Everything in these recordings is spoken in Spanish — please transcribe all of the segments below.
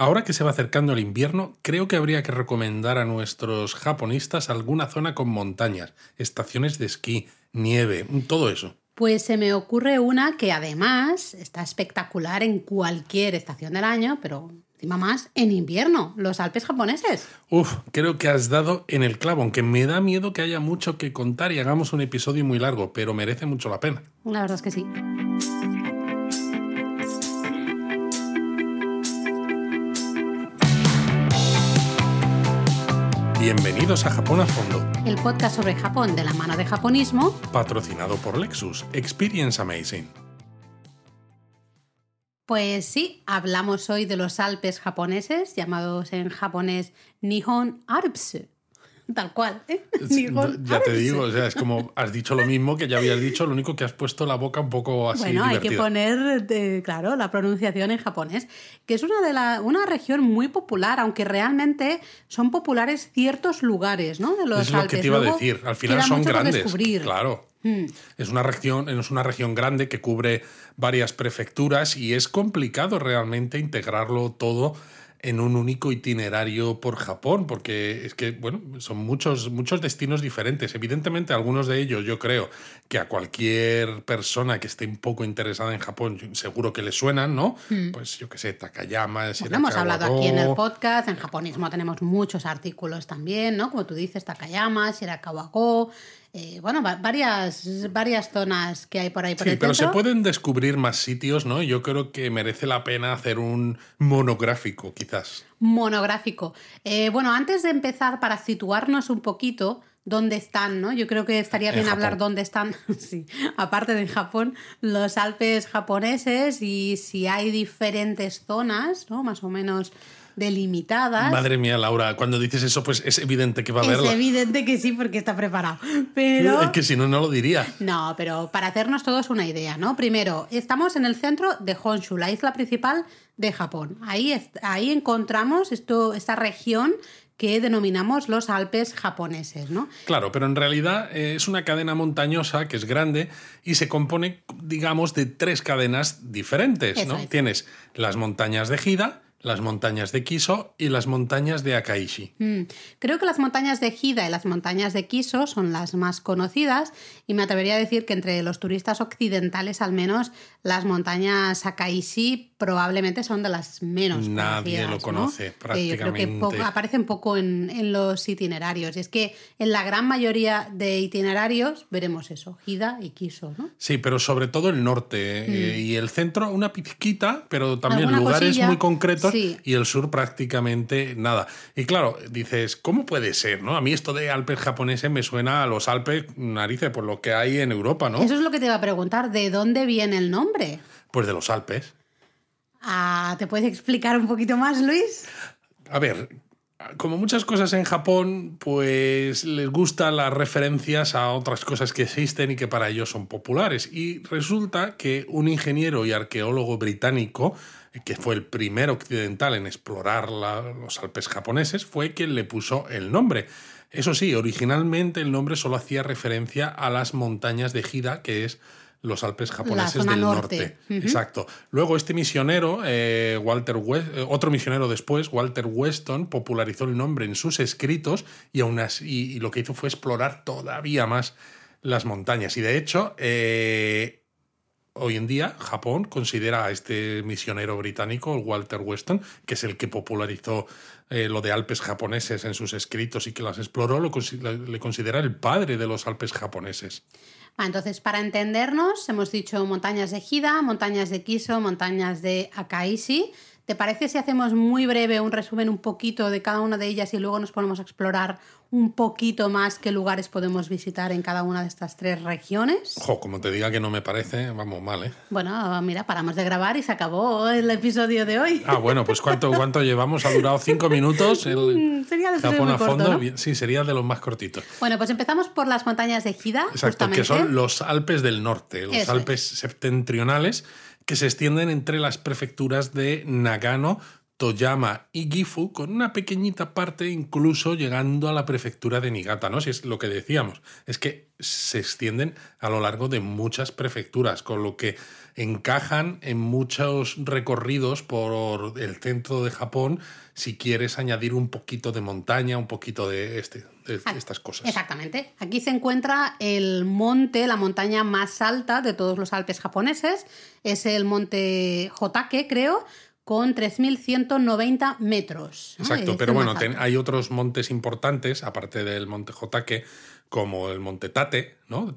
Ahora que se va acercando el invierno, creo que habría que recomendar a nuestros japonistas alguna zona con montañas, estaciones de esquí, nieve, todo eso. Pues se me ocurre una que además está espectacular en cualquier estación del año, pero encima más en invierno, los Alpes japoneses. Uf, creo que has dado en el clavo, aunque me da miedo que haya mucho que contar y hagamos un episodio muy largo, pero merece mucho la pena. La verdad es que sí. Bienvenidos a Japón a Fondo, El podcast sobre Japón de la mano de japonismo. patrocinado por Lexus. Experience Amazing. Pues sí, hablamos hoy de los Alpes japoneses, llamados en japonés Nihon Alps. Tal cual, ¿eh? Ya te digo, o sea, es como has dicho lo mismo que ya habías dicho, lo único que has puesto la boca un poco así Bueno, hay que poner, de- claro, la pronunciación en japonés, que es una, de la, una región muy popular, aunque realmente son populares ciertos lugares, ¿no? De los es lo Alpes. que te iba a decir. Al final son grandes. Claro. Mm. Es una región, es una región grande que cubre varias prefecturas y es complicado realmente integrarlo todo en un único itinerario por Japón, porque es que, bueno, son muchos, muchos destinos diferentes. Evidentemente, algunos de ellos yo creo que a cualquier persona que esté un poco interesada en Japón seguro que le suenan, ¿no? Pues yo qué sé, Takayama, Mm. Bueno, hemos hablado aquí en el podcast, en japonismo tenemos muchos artículos también, ¿no? Como tú dices, Takayama, Shirakawa-go, eh, bueno, va- varias, varias zonas que hay por ahí por Sí, el pero se pueden descubrir más sitios, ¿no? Yo creo que merece la pena hacer un monográfico, quizás. monográfico. Eh, bueno, antes de empezar, para situarnos un poquito, ¿dónde están? ¿no? Yo creo que estaría En bien Japón. hablar dónde están, sí, aparte de en Japón, los Alpes japoneses y si hay diferentes zonas, ¿no? Más o menos delimitadas. Madre mía, Laura, cuando dices eso, pues es evidente que va a es verla. evidente que sí, porque está preparado. Pero. Es que si no, no lo diría. No, pero para hacernos todos una idea, ¿no? Primero, estamos en el centro de Honshu, la isla principal de Japón. Ahí, es- ahí encontramos esto, esta región que denominamos los Alpes japoneses, ¿no? Claro, pero en realidad eh, es una cadena montañosa que es grande y se compone, digamos, de tres cadenas diferentes, ¿no? es. Tienes las montañas de Hida, las montañas de Kiso y las montañas de Akaishi. Mm, Creo que las montañas de Hida y las montañas de Kiso son las más conocidas y me atrevería a decir que entre los turistas occidentales al menos las montañas Akaishi probablemente son de las menos Nadie conocidas, lo ¿no? conoce, Eh, Yo creo que prácticamente. poco- aparecen poco en, en los itinerarios y es que en la gran mayoría de itinerarios veremos eso, Hida y Kiso, ¿no? Sí, pero sobre todo el norte eh, y el centro una pizquita, pero también Mm. Lugares cosilla, muy concretos sí. y el sur prácticamente nada. Y claro, dices, ¿cómo puede ser? ¿no? A mí esto de Alpes japoneses me suena a los Alpes narices, por lo que hay en Europa, ¿no? Eso es lo que te iba a preguntar, ¿de dónde viene el nombre? Pues de los Alpes. Ah, ¿Te puedes explicar un poquito más, Luis? A ver, como muchas cosas en Japón, pues les gustan las referencias a otras cosas que existen y que para ellos son populares. Y resulta que un ingeniero y arqueólogo británico, que fue el primer occidental en explorar la- los Alpes japoneses, fue quien le puso el nombre. Eso sí, originalmente el nombre solo hacía referencia a las montañas de Hida, que es los Alpes japoneses del norte. Exacto. Luego este misionero, eh, Walter West, eh, otro misionero después, Walter Weston, popularizó el nombre en sus escritos y, aún así, y lo que hizo fue explorar todavía más las montañas. Y de hecho, eh, hoy en día Japón considera a este misionero británico, Walter Weston, que es el que popularizó eh, lo de Alpes japoneses en sus escritos y que las exploró, lo le considera el padre de los Alpes japoneses. Ah, entonces, para entendernos, hemos dicho montañas de Hida, montañas de Kiso, montañas de Akaishi. ¿Te parece si hacemos muy breve un resumen un poquito de cada una de ellas y luego nos ponemos a explorar un poquito más qué lugares podemos visitar en cada una de estas tres regiones? Ojo, como te diga que no me parece, vamos mal, ¿eh? Bueno, mira, paramos de grabar y se acabó el episodio de hoy. Ah, bueno, pues ¿cuánto, cuánto llevamos? Ha durado cinco minutos. El Mm, Sería de episodio Japón muy a corto, fondo. ¿no? Sí, sería de los más cortitos. Bueno, pues empezamos por las montañas de Hida, Exacto, justamente. que son los Alpes del norte, los Eso Alpes septentrionales, que se extienden entre las prefecturas de Nagano, Toyama y Gifu, con una pequeñita parte incluso llegando a la prefectura de Niigata, ¿no? Si es lo que decíamos, es que se extienden a lo largo de muchas prefecturas, con lo que encajan en muchos recorridos por el centro de Japón si quieres añadir un poquito de montaña, un poquito de, este, de Ah, estas cosas. Exactamente. Aquí se encuentra el monte, la montaña más alta de todos los Alpes japoneses. Es el monte Hotake, creo, con 3.190 metros. Exacto, Es pero bueno, ten- hay otros montes importantes, aparte del monte Hotake, como el monte Tate, ¿no?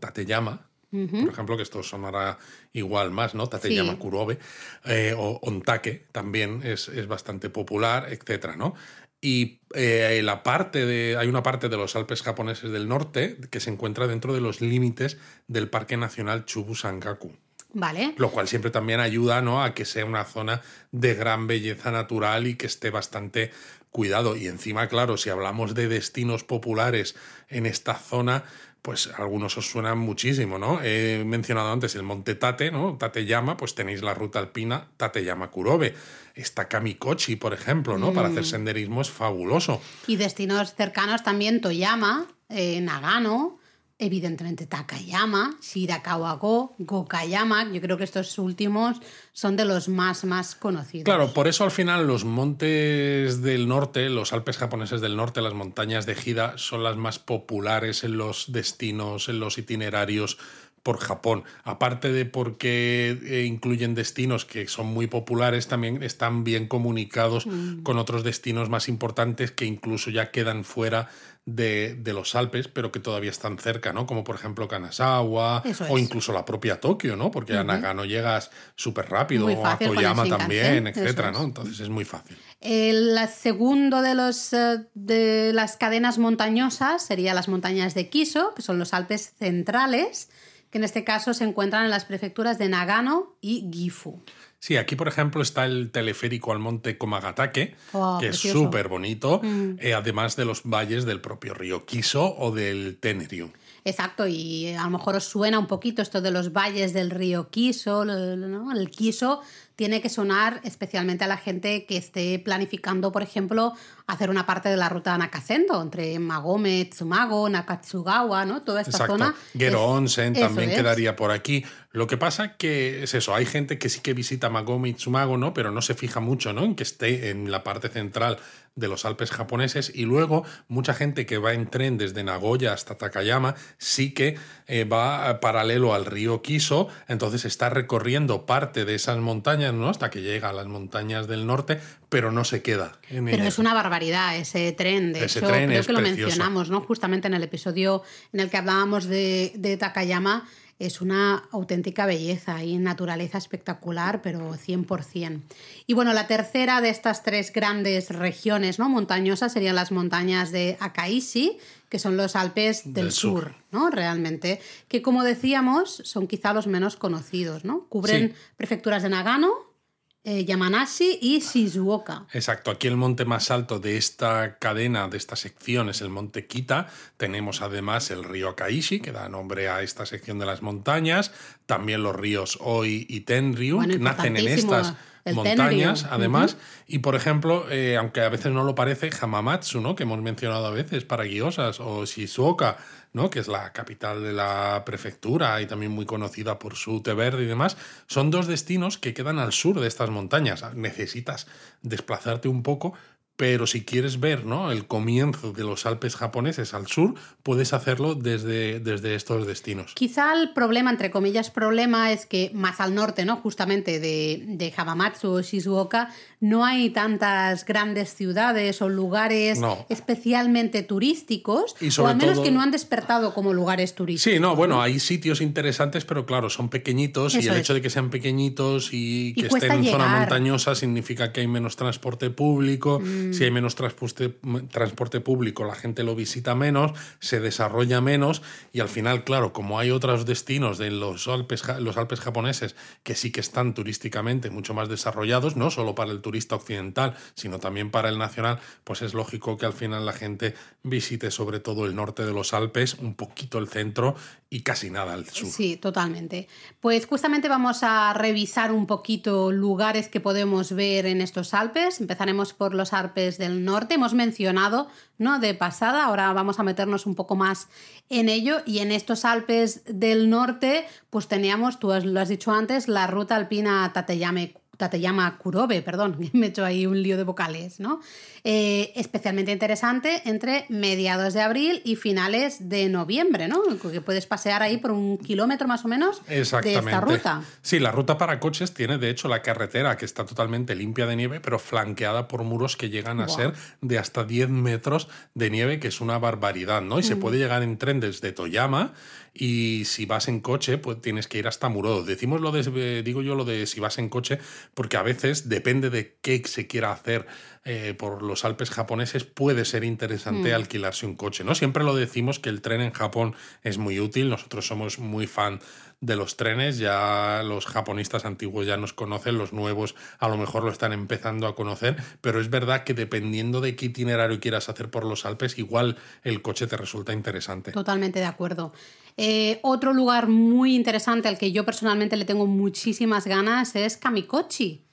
Por ejemplo, que esto sonará igual más, ¿no? Tateyama Sí. Kurobe, eh, o Ontake también es, es bastante popular, etcétera, ¿no? Y eh, la parte de, hay una parte de los Alpes japoneses del norte que se encuentra dentro de los límites del Parque Nacional Chubu-Sangaku. Vale. Lo cual siempre también ayuda ¿no? a que sea una zona de gran belleza natural y que esté bastante cuidado. Y encima, claro, si hablamos de destinos populares en esta zona, pues algunos os suenan muchísimo, ¿no? He mencionado antes el Monte Tate, ¿no? Tateyama, pues tenéis la ruta alpina Tateyama Kurobe. Está Kamikochi, por ejemplo, ¿no? Para hacer senderismo es fabuloso. Y destinos cercanos también Toyama, eh, Nagano, evidentemente Takayama, Shirakawa-go, Gokayama. Yo creo que estos últimos son de los más, más conocidos. Claro, por eso al final los montes del norte, los Alpes japoneses del norte, las montañas de Hida, son las más populares en los destinos, en los itinerarios por Japón. Aparte de porque eh, incluyen destinos que son muy populares, también están bien comunicados con otros destinos más importantes que incluso ya quedan fuera de, de los Alpes, pero que todavía están cerca, ¿no? Como por ejemplo Kanazawa Eso o es. incluso la propia Tokio, ¿no? Porque a Nagano llegas súper rápido, o a Toyama también, etcétera, es. ¿no? Entonces es muy fácil. El segundo de, los, eh, de las cadenas montañosas sería las montañas de Kiso, que son los Alpes centrales, que en este caso se encuentran en las prefecturas de Nagano y Gifu. Sí, aquí por ejemplo está el teleférico al monte Komagatake, Oh, que precioso. es súper bonito, eh, además de los valles del propio río Kiso o del Tenryu. Exacto, y a lo mejor os suena un poquito esto de los valles del río Kiso, ¿no? El Kiso tiene que sonar especialmente a la gente que esté planificando, por ejemplo, hacer una parte de la ruta Nakasendo, entre Magome, Tsumago, Nakatsugawa, ¿no? Toda esta Exacto. zona. Gero es- Onsen también es. quedaría por aquí. Lo que pasa que es eso, hay gente que sí que visita Magome y Tsumago, ¿no? Pero no se fija mucho, ¿no? En que esté en la parte central de los Alpes japoneses y luego mucha gente que va en tren desde Nagoya hasta Takayama sí que eh, va eh, paralelo al río Kiso, entonces está recorriendo parte de esas montañas, ¿no? Hasta que llega a las montañas del norte, pero no se queda en Pero es una barbaridad ese tren. De Ese hecho, tren creo es que lo precioso. mencionamos, ¿no? Justamente en el episodio en el que hablábamos de, de Takayama. Es una auténtica belleza y naturaleza espectacular, pero 100%. Y bueno, la tercera de estas tres grandes regiones ¿no? montañosas serían las montañas de Akaishi, que son los Alpes del, Del sur. sur, ¿no? Realmente. Que como decíamos, son quizá los menos conocidos, ¿no? Cubren Sí. prefecturas de Nagano, eh, Yamanashi y Shizuoka. Exacto, aquí el monte más alto de esta cadena, de esta sección, es el monte Kita. Tenemos además el río Akaishi, que da nombre a esta sección de las montañas. También los ríos Oi y Tenryu, Bueno, que nacen en estas montañas, además. Y por ejemplo, eh, aunque a veces no lo parece, Hamamatsu, ¿no? que hemos mencionado a veces para Gyosas, o Shizuoka, ¿no? que es la capital de la prefectura y también muy conocida por su té verde y demás, son dos destinos que quedan al sur de estas montañas. Necesitas desplazarte un poco, pero si quieres ver ¿no? el comienzo de los Alpes japoneses al sur, puedes hacerlo desde, desde estos destinos. Quizá el problema, entre comillas, problema es que más al norte, ¿no? Justamente de, de Hamamatsu o Shizuoka, no hay tantas grandes ciudades o lugares No. especialmente turísticos, Y o sobre al menos todo- que no han despertado como lugares turísticos. Sí, no, bueno, hay sitios interesantes, pero claro, son pequeñitos y el es. hecho de que sean pequeñitos y que estén en zona montañosa significa que hay menos transporte público. Mm. Si hay menos transporte, transporte público, la gente lo visita menos, se desarrolla menos y al final, claro, como hay otros destinos de los Alpes, los Alpes japoneses que sí que están turísticamente mucho más desarrollados, no solo para el turista occidental, sino también para el nacional, pues es lógico que al final la gente visite sobre todo el norte de los Alpes, un poquito el centro y casi nada al sur. Sí, totalmente. Pues justamente vamos a revisar un poquito lugares que podemos ver en estos Alpes. Empezaremos por los Alpes del norte. Hemos mencionado, ¿no? De pasada, ahora vamos a meternos un poco más en ello. Y en estos Alpes del norte, pues teníamos, tú lo has dicho antes, la ruta alpina Tateyame llama Kurobe, perdón, me he hecho ahí un lío de vocales, ¿no? Eh, especialmente interesante entre mediados de abril y finales de noviembre, ¿no? Que puedes pasear ahí por un kilómetro más o menos de esta ruta. Sí, la ruta para coches tiene de hecho la carretera que está totalmente limpia de nieve, pero flanqueada por muros que llegan a ser de hasta 10 metros de nieve, que es una barbaridad, ¿no? Y se puede llegar en tren desde Toyama y si vas en coche, pues tienes que ir hasta Murodo. Decimos lo de, digo yo lo de si vas en coche, porque a veces depende de qué se quiera hacer eh, por los Alpes japoneses, puede ser interesante mm. alquilarse un coche. ¿no? Siempre lo decimos que el tren en Japón es muy útil. Nosotros somos muy fan de los trenes, ya los japonistas antiguos ya nos conocen, los nuevos a lo mejor lo están empezando a conocer, pero es verdad que dependiendo de qué itinerario quieras hacer por los Alpes, igual el coche te resulta interesante. Totalmente de acuerdo. Eh, otro lugar muy interesante al que yo personalmente le tengo muchísimas ganas es Kamikochi.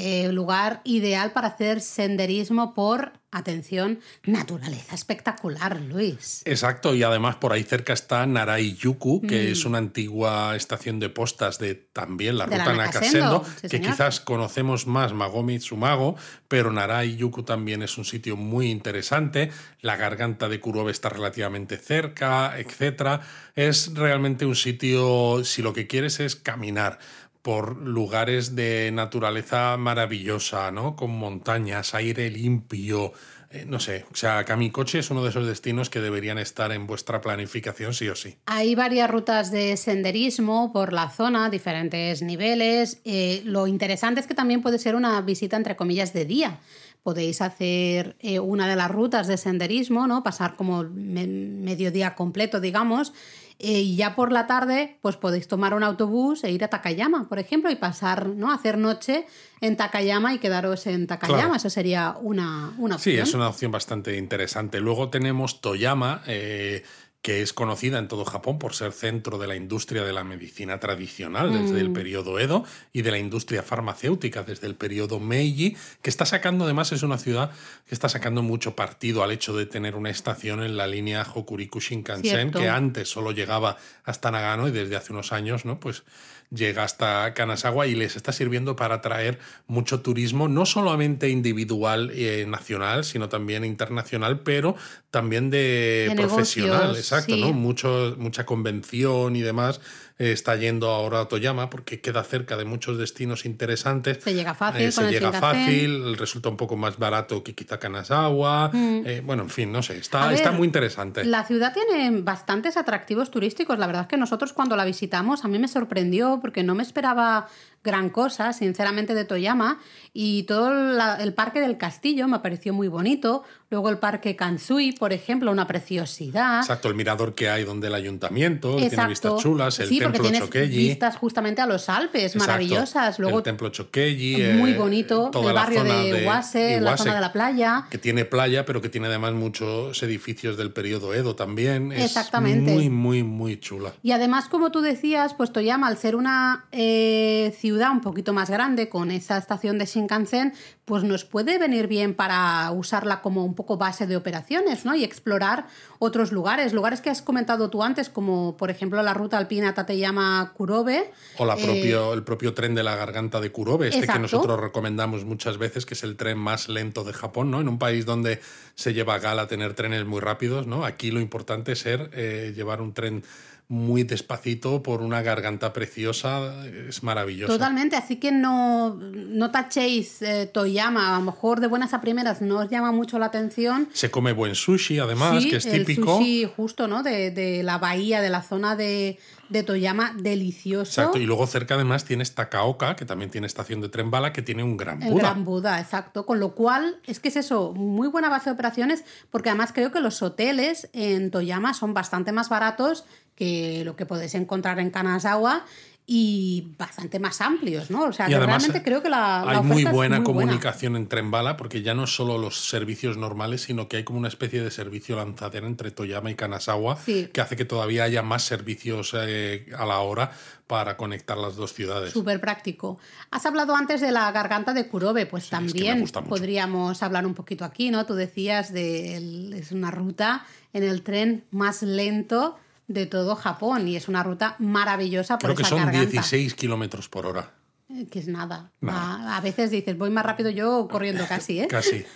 Eh, lugar ideal para hacer senderismo por, atención, naturaleza espectacular, Luis. Exacto, y además por ahí cerca está Narai-yuku, que mm. es una antigua estación de postas de también la ruta Nakasendo, que quizás conocemos más Magomi Tsumago, pero Narai-yuku también es un sitio muy interesante, la garganta de Kurobe está relativamente cerca, etc. Es realmente un sitio, si lo que quieres es caminar, por lugares de naturaleza maravillosa, ¿no? Con montañas, aire limpio. Eh, no sé, o sea, Kamikoche es uno de esos destinos que deberían estar en vuestra planificación sí o sí. Hay varias rutas de senderismo por la zona, diferentes niveles. Eh, lo interesante es que también puede ser una visita, entre comillas, de día podéis hacer eh, una de las rutas de senderismo, ¿no? Pasar como mediodía completo, digamos, eh, y ya por la tarde, pues podéis tomar un autobús e ir a Takayama, por ejemplo, y pasar, ¿no? Hacer noche en Takayama y quedaros en Takayama. Eso sería una, una opción. Sí, es una opción bastante interesante. Luego tenemos Toyama. Eh, que es conocida en todo Japón por ser centro de la industria de la medicina tradicional desde el mm. periodo Edo y de la industria farmacéutica desde el periodo Meiji, que está sacando, además es una ciudad que está sacando mucho partido al hecho de tener una estación en la línea Hokuriku Shinkansen, que antes solo llegaba hasta Nagano y desde hace unos años, ¿no? Pues llega hasta Kanazawa y les está sirviendo para atraer mucho turismo, no solamente individual y nacional, sino también internacional, pero también de, profesional, exacto, ¿no? Mucho, mucha convención y demás está yendo ahora a Toyama porque queda cerca de muchos destinos interesantes. Se llega fácil. Eh, se llega fácil, resulta un poco más barato que quizá Kanazawa. Mm. Eh, bueno, en fin, no sé, está, está muy interesante. La ciudad tiene bastantes atractivos turísticos. La verdad es que nosotros cuando la visitamos a mí me sorprendió porque no me esperaba gran cosa, sinceramente, de Toyama. Y todo el parque del castillo me pareció muy bonito. Luego el parque Kansui, por ejemplo, una preciosidad. Exacto, el mirador que hay donde el ayuntamiento tiene vistas chulas, el templo Chokeji. vistas justamente a los Alpes, maravillosas. Luego, el templo Chokeji. Muy eh, bonito, el barrio de Iwase, la zona de la playa. Que tiene playa, pero que tiene además muchos edificios del periodo Edo también. Es Exactamente. Muy, muy, muy chula. Y además, como tú decías, pues Toyama, al ser una eh, ciudad un poquito más grande, con esa estación de Shinkansen, pues nos puede venir bien para usarla como un poco base de operaciones, ¿no? Y explorar otros lugares, lugares que has comentado tú antes, como por ejemplo la ruta alpina Tateyama Kurobe. O la propio, eh, el propio tren de la garganta de Kurobe, este que nosotros recomendamos muchas veces, que es el tren más lento de Japón, ¿no? En un país donde se lleva a gala tener trenes muy rápidos, ¿no? Aquí lo importante es ser eh, llevar un tren muy despacito por una garganta preciosa, es maravilloso. Totalmente, así que no, no tachéis eh, Toyama, a lo mejor de buenas a primeras no os llama mucho la atención. Se come buen sushi además, que es típico. sushi justo, ¿no? De, de la bahía, de la zona de, de Toyama delicioso. Exacto, y luego cerca además tienes Takaoka, que también tiene estación de tren bala, que tiene un gran Buda. Un gran Buda, exacto. Con lo cual, es que es eso, muy buena base de operaciones, porque además creo que los hoteles en Toyama son bastante más baratos que lo que podéis encontrar en Kanazawa y bastante más amplios, ¿no? O sea, Y que además, realmente creo que la, la hay muy buena muy comunicación en tren bala porque ya no es solo los servicios normales, sino que hay como una especie de servicio lanzadera entre Toyama y Kanazawa Sí. que hace que todavía haya más servicios eh, a la hora para conectar las dos ciudades. Súper práctico. Has hablado antes de la garganta de Kurobe, pues también podríamos hablar un poquito aquí, ¿no? Tú decías de el- es una ruta en el tren más lento de todo Japón y es una ruta maravillosa por Creo que esa son garganta. 16 kilómetros por hora. Eh, Que es nada. A veces dices, voy más rápido yo corriendo casi, ¿eh? Casi.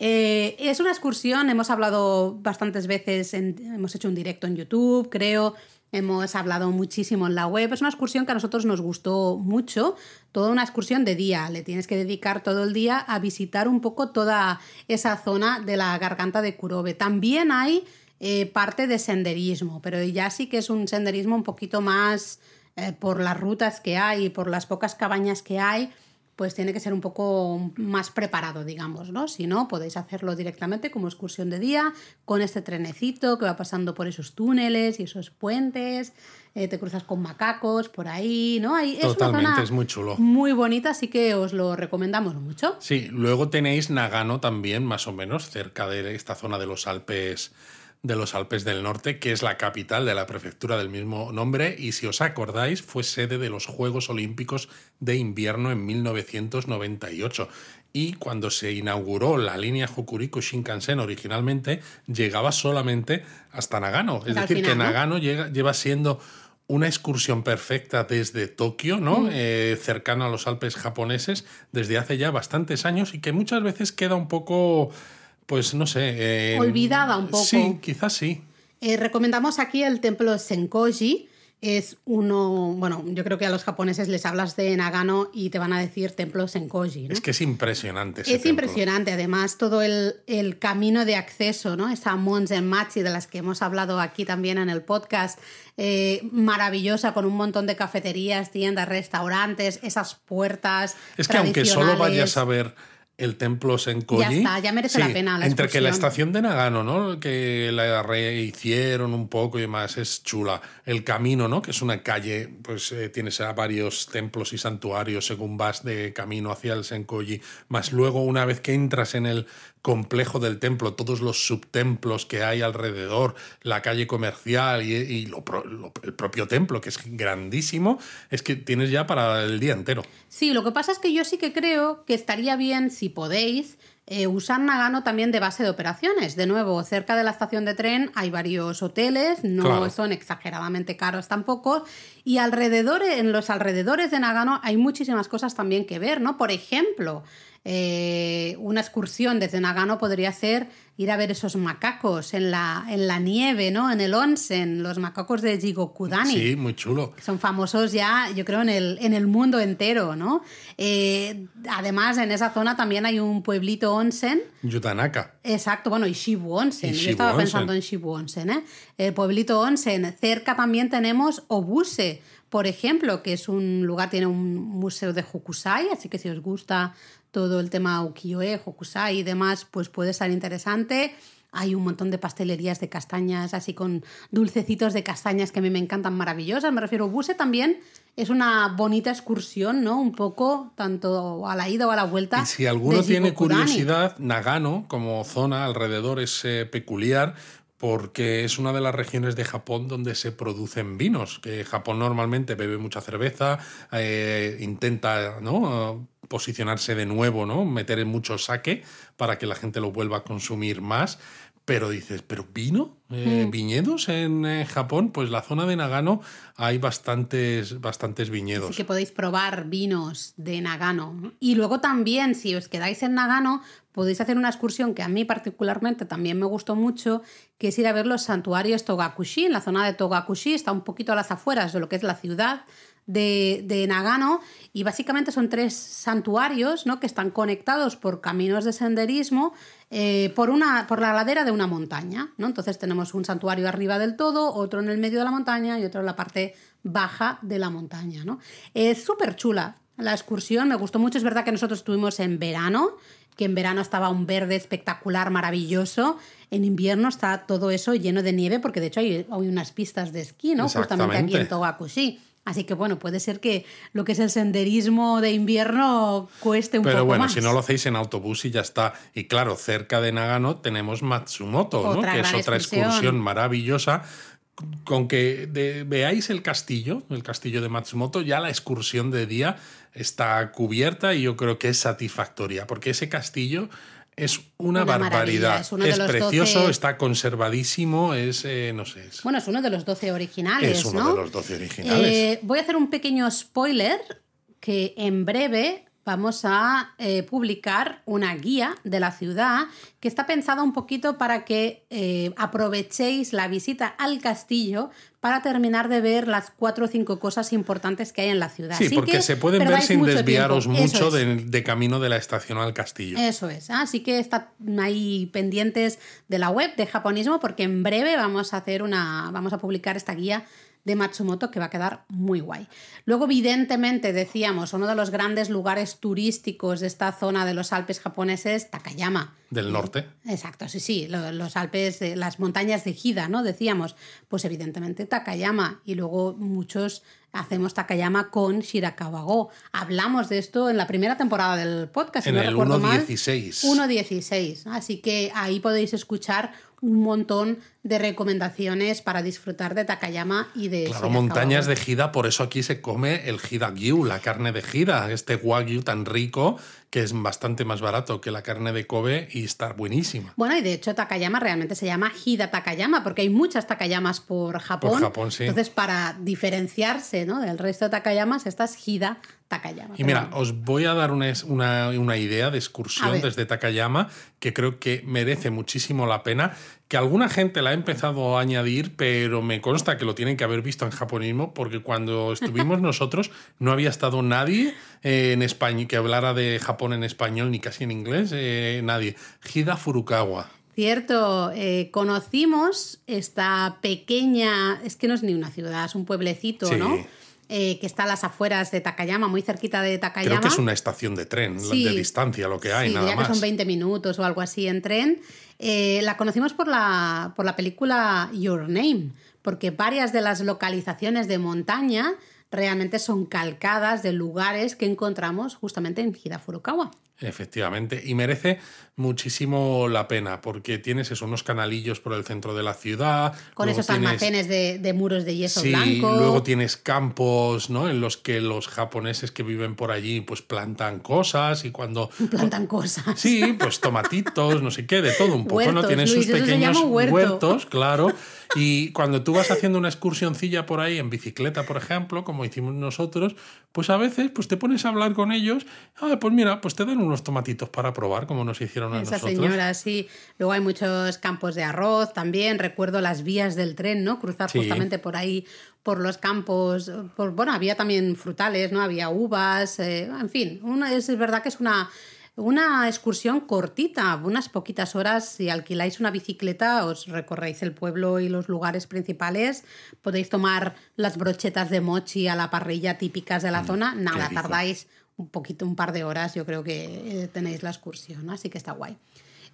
Eh, es una excursión, hemos hablado bastantes veces, en- hemos hecho un directo en YouTube, creo, hemos hablado muchísimo en la web. Es una excursión que a nosotros nos gustó mucho, toda una excursión de día. Le tienes que dedicar todo el día a visitar un poco toda esa zona de la garganta de Kurobe. También hay eh, parte de senderismo, pero ya sí que es un senderismo un poquito más eh, por las rutas que hay y por las pocas cabañas que hay pues tiene que ser un poco más preparado, digamos, ¿no? Si no, podéis hacerlo directamente como excursión de día, con este trenecito que va pasando por esos túneles y esos puentes, eh, te cruzas con macacos por ahí, ¿no? Es Totalmente, una zona es muy chulo. Muy bonita, así que os lo recomendamos mucho. Sí, luego tenéis Nagano también, más o menos, cerca de esta zona de los Alpes de los Alpes del Norte, que es la capital de la prefectura del mismo nombre y si os acordáis fue sede de los Juegos Olímpicos de Invierno en 1998. Y cuando se inauguró la línea Hokuriku Shinkansen originalmente, llegaba solamente hasta Nagano. Es decir, que. Nagano llega, lleva siendo una excursión perfecta desde Tokio, Mm. ¿no? Eh, cercano a los Alpes japoneses, desde hace ya bastantes años y que muchas veces queda un poco, pues no sé. eh, Olvidada un poco. Sí, quizás sí. Eh, recomendamos aquí el templo Senkoji. Es uno, bueno, yo creo que a los japoneses les hablas de Nagano y te van a decir templo Senkoji. ¿no? Es que es impresionante. ese Es templo. impresionante, además, todo el, el camino de acceso, ¿no? Esa Monzenmachi de las que hemos hablado aquí también en el podcast, eh, maravillosa, con un montón de cafeterías, tiendas, restaurantes, esas puertas. Es que aunque solo vayas a ver el templo Senkoji. Ya está, ya merece la pena la Entre que la estación de Nagano, ¿no? Que la rehicieron un poco y demás, es chula. El camino, ¿no? Que es una calle, pues eh, tienes a varios templos y santuarios según vas de camino hacia el Senkoji. Más luego, una vez que entras en el complejo del templo, todos los subtemplos que hay alrededor, la calle comercial y, y lo lo- el propio templo, que es grandísimo, es que tienes ya para el día entero. Sí, lo que pasa es que yo sí que creo que estaría bien, si podéis, eh, usar Nagano también de base de operaciones. De nuevo, cerca de la estación de tren hay varios hoteles, no Claro. son exageradamente caros tampoco. Y alrededor, en los alrededores de Nagano hay muchísimas cosas también que ver, ¿no? Por ejemplo, eh, una excursión desde Nagano podría ser ir a ver esos macacos en la, en la nieve, ¿no? En el onsen, los macacos de Jigokudani Sí, muy chulo. son famosos ya, yo creo, en el, en el mundo entero, ¿no? Eh, además, en esa zona también hay un pueblito onsen. Yutanaka. Exacto, bueno, y Shibu Onsen. Y Yo estaba Onsen. pensando en Shibu Onsen, ¿eh? El pueblito Onsen. Cerca también tenemos Obuse, por ejemplo, que es un lugar, tiene un museo de Hokusai, así que si os gusta todo el tema ukiyo-e, Hokusai y demás, pues puede ser interesante. Hay un montón de pastelerías de castañas, así con dulcecitos de castañas que a mí me encantan maravillosas. Me refiero, Obuse también es una bonita excursión, ¿no? Un poco, tanto a la ida o a la vuelta. Y si alguno tiene curiosidad, Nagano como zona alrededor es eh, peculiar porque es una de las regiones de Japón donde se producen vinos. Que Japón normalmente bebe mucha cerveza, eh, intenta ¿no? posicionarse de nuevo, ¿no? meter en mucho sake para que la gente lo vuelva a consumir más. Pero dices, ¿pero vino? Eh, ¿Viñedos en eh, Japón? Pues la zona de Nagano hay bastantes, bastantes viñedos. Así que podéis probar vinos de Nagano. ¿no? Y luego también, si os quedáis en Nagano, podéis hacer una excursión que a mí particularmente también me gustó mucho, que es ir a ver los santuarios Togakushi. En la zona de Togakushi está un poquito a las afueras de lo que es la ciudad de, de Nagano y básicamente son tres santuarios ¿no? que están conectados por caminos de senderismo eh, por, una, por la ladera de una montaña. ¿no? Entonces tenemos un santuario arriba del todo, otro en el medio de la montaña y otro en la parte baja de la montaña. ¿no? Es súper chula la excursión, me gustó mucho. Es verdad que nosotros estuvimos en verano, que en verano estaba un verde espectacular, maravilloso. En invierno está todo eso lleno de nieve, porque de hecho hay, hay unas pistas de esquí, ¿no? Justamente aquí en. Togakushi. Así que bueno, puede ser que lo que es el senderismo de invierno cueste un Pero poco bueno, más. si no lo hacéis en autobús y ya está. Y claro, cerca de Nagano tenemos Matsumoto, ¿no? Que es otra excursión. excursión maravillosa. Con que de- veáis el castillo, el castillo de Matsumoto, ya la excursión de día está cubierta y yo creo que es satisfactoria, porque ese castillo es una, barbaridad. es uno de los precioso, 12 está conservadísimo, es, eh, no sé, es, Bueno, es uno de los 12 originales, es uno ¿no? de los 12 originales. Eh, voy a hacer un pequeño spoiler que en breve vamos a eh, publicar una guía de la ciudad que está pensada un poquito para que eh, aprovechéis la visita al castillo para terminar de ver las cuatro o cinco cosas importantes que hay en la ciudad. Sí, Así porque que se pueden ver sin mucho desviaros tiempo. Mucho de, de camino de la estación al castillo. Eso es, así que está ahí pendientes de la web de japonismo porque en breve vamos a hacer una vamos a publicar esta guía de Matsumoto que va a quedar muy guay. Luego evidentemente decíamos, uno de los grandes lugares turísticos de esta zona de los Alpes japoneses, Takayama. Del norte. Exacto, sí, sí, lo- los Alpes, las montañas de Hida, ¿no? Decíamos, pues evidentemente Takayama y luego muchos hacemos Takayama con Shirakawa-go. Hablamos de esto en la primera temporada del podcast, si En no el recuerdo mal. 1.16. 1.16, así que ahí podéis escuchar un montón de recomendaciones para disfrutar de Takayama y de Claro, montañas de Hida, por eso aquí se come el Hida-gyu, la carne de Hida, este wagyu tan rico que es bastante más barato que la carne de Kobe y está buenísima. Bueno, y de hecho Takayama realmente se llama Hida Takayama porque hay muchas Takayamas por Japón. Por Japón, sí. Entonces, para diferenciarse ¿no? del resto de Takayamas, esta es Hida Takayama. Y mira, os voy a dar una, una, una idea de excursión desde Takayama que creo que merece muchísimo la pena, que alguna gente la ha empezado a añadir, pero me consta que lo tienen que haber visto en japonismo, porque cuando estuvimos nosotros no había estado nadie eh, en español que hablara de Japón en español ni casi en inglés, eh, nadie. Hida Furukawa. Cierto, eh, conocimos esta pequeña, es que no es ni una ciudad, es un pueblecito, Sí. ¿no? Eh, que está a las afueras de Takayama, muy cerquita de Takayama. Creo que es una estación de tren, Sí. de distancia, lo que hay, Sí, nada diría más. que son 20 minutos o algo así en tren. Eh, la conocimos por la, por la película Your Name, porque varias de las localizaciones de montaña realmente son calcadas de lugares que encontramos justamente en Hida Furukawa. Efectivamente, y merece muchísimo la pena porque tienes eso, unos canalillos por el centro de la ciudad. Con esos tienes- almacenes de, de muros de yeso Sí, blanco. luego tienes campos, ¿no? En los que los japoneses que viven por allí, pues plantan cosas y cuando plantan cosas. Sí, pues tomatitos, no sé qué, de todo un poco, ¿no? Tienen Luis, sus pequeños huerto. huertos, claro. Y cuando tú vas haciendo una excursioncilla por ahí en bicicleta, por ejemplo, como hicimos nosotros, pues a veces pues te pones a hablar con ellos, ah, pues mira, pues te dan unos tomatitos para probar, como nos hicieron a Esa nosotros. señora, sí. Luego hay muchos campos de arroz también. Recuerdo las vías del tren, ¿no? Cruzar Sí. justamente por ahí, por los campos. Por, bueno, había también frutales, ¿no? Había uvas, eh, en fin. Una, es, es verdad que es una, una excursión cortita, unas poquitas horas. Si alquiláis una bicicleta, os recorréis el pueblo y los lugares principales. Podéis tomar las brochetas de mochi a la parrilla típicas de la zona. Nada, tardáis un poquito, un par de horas, yo creo que eh, tenéis la excursión, así que está guay.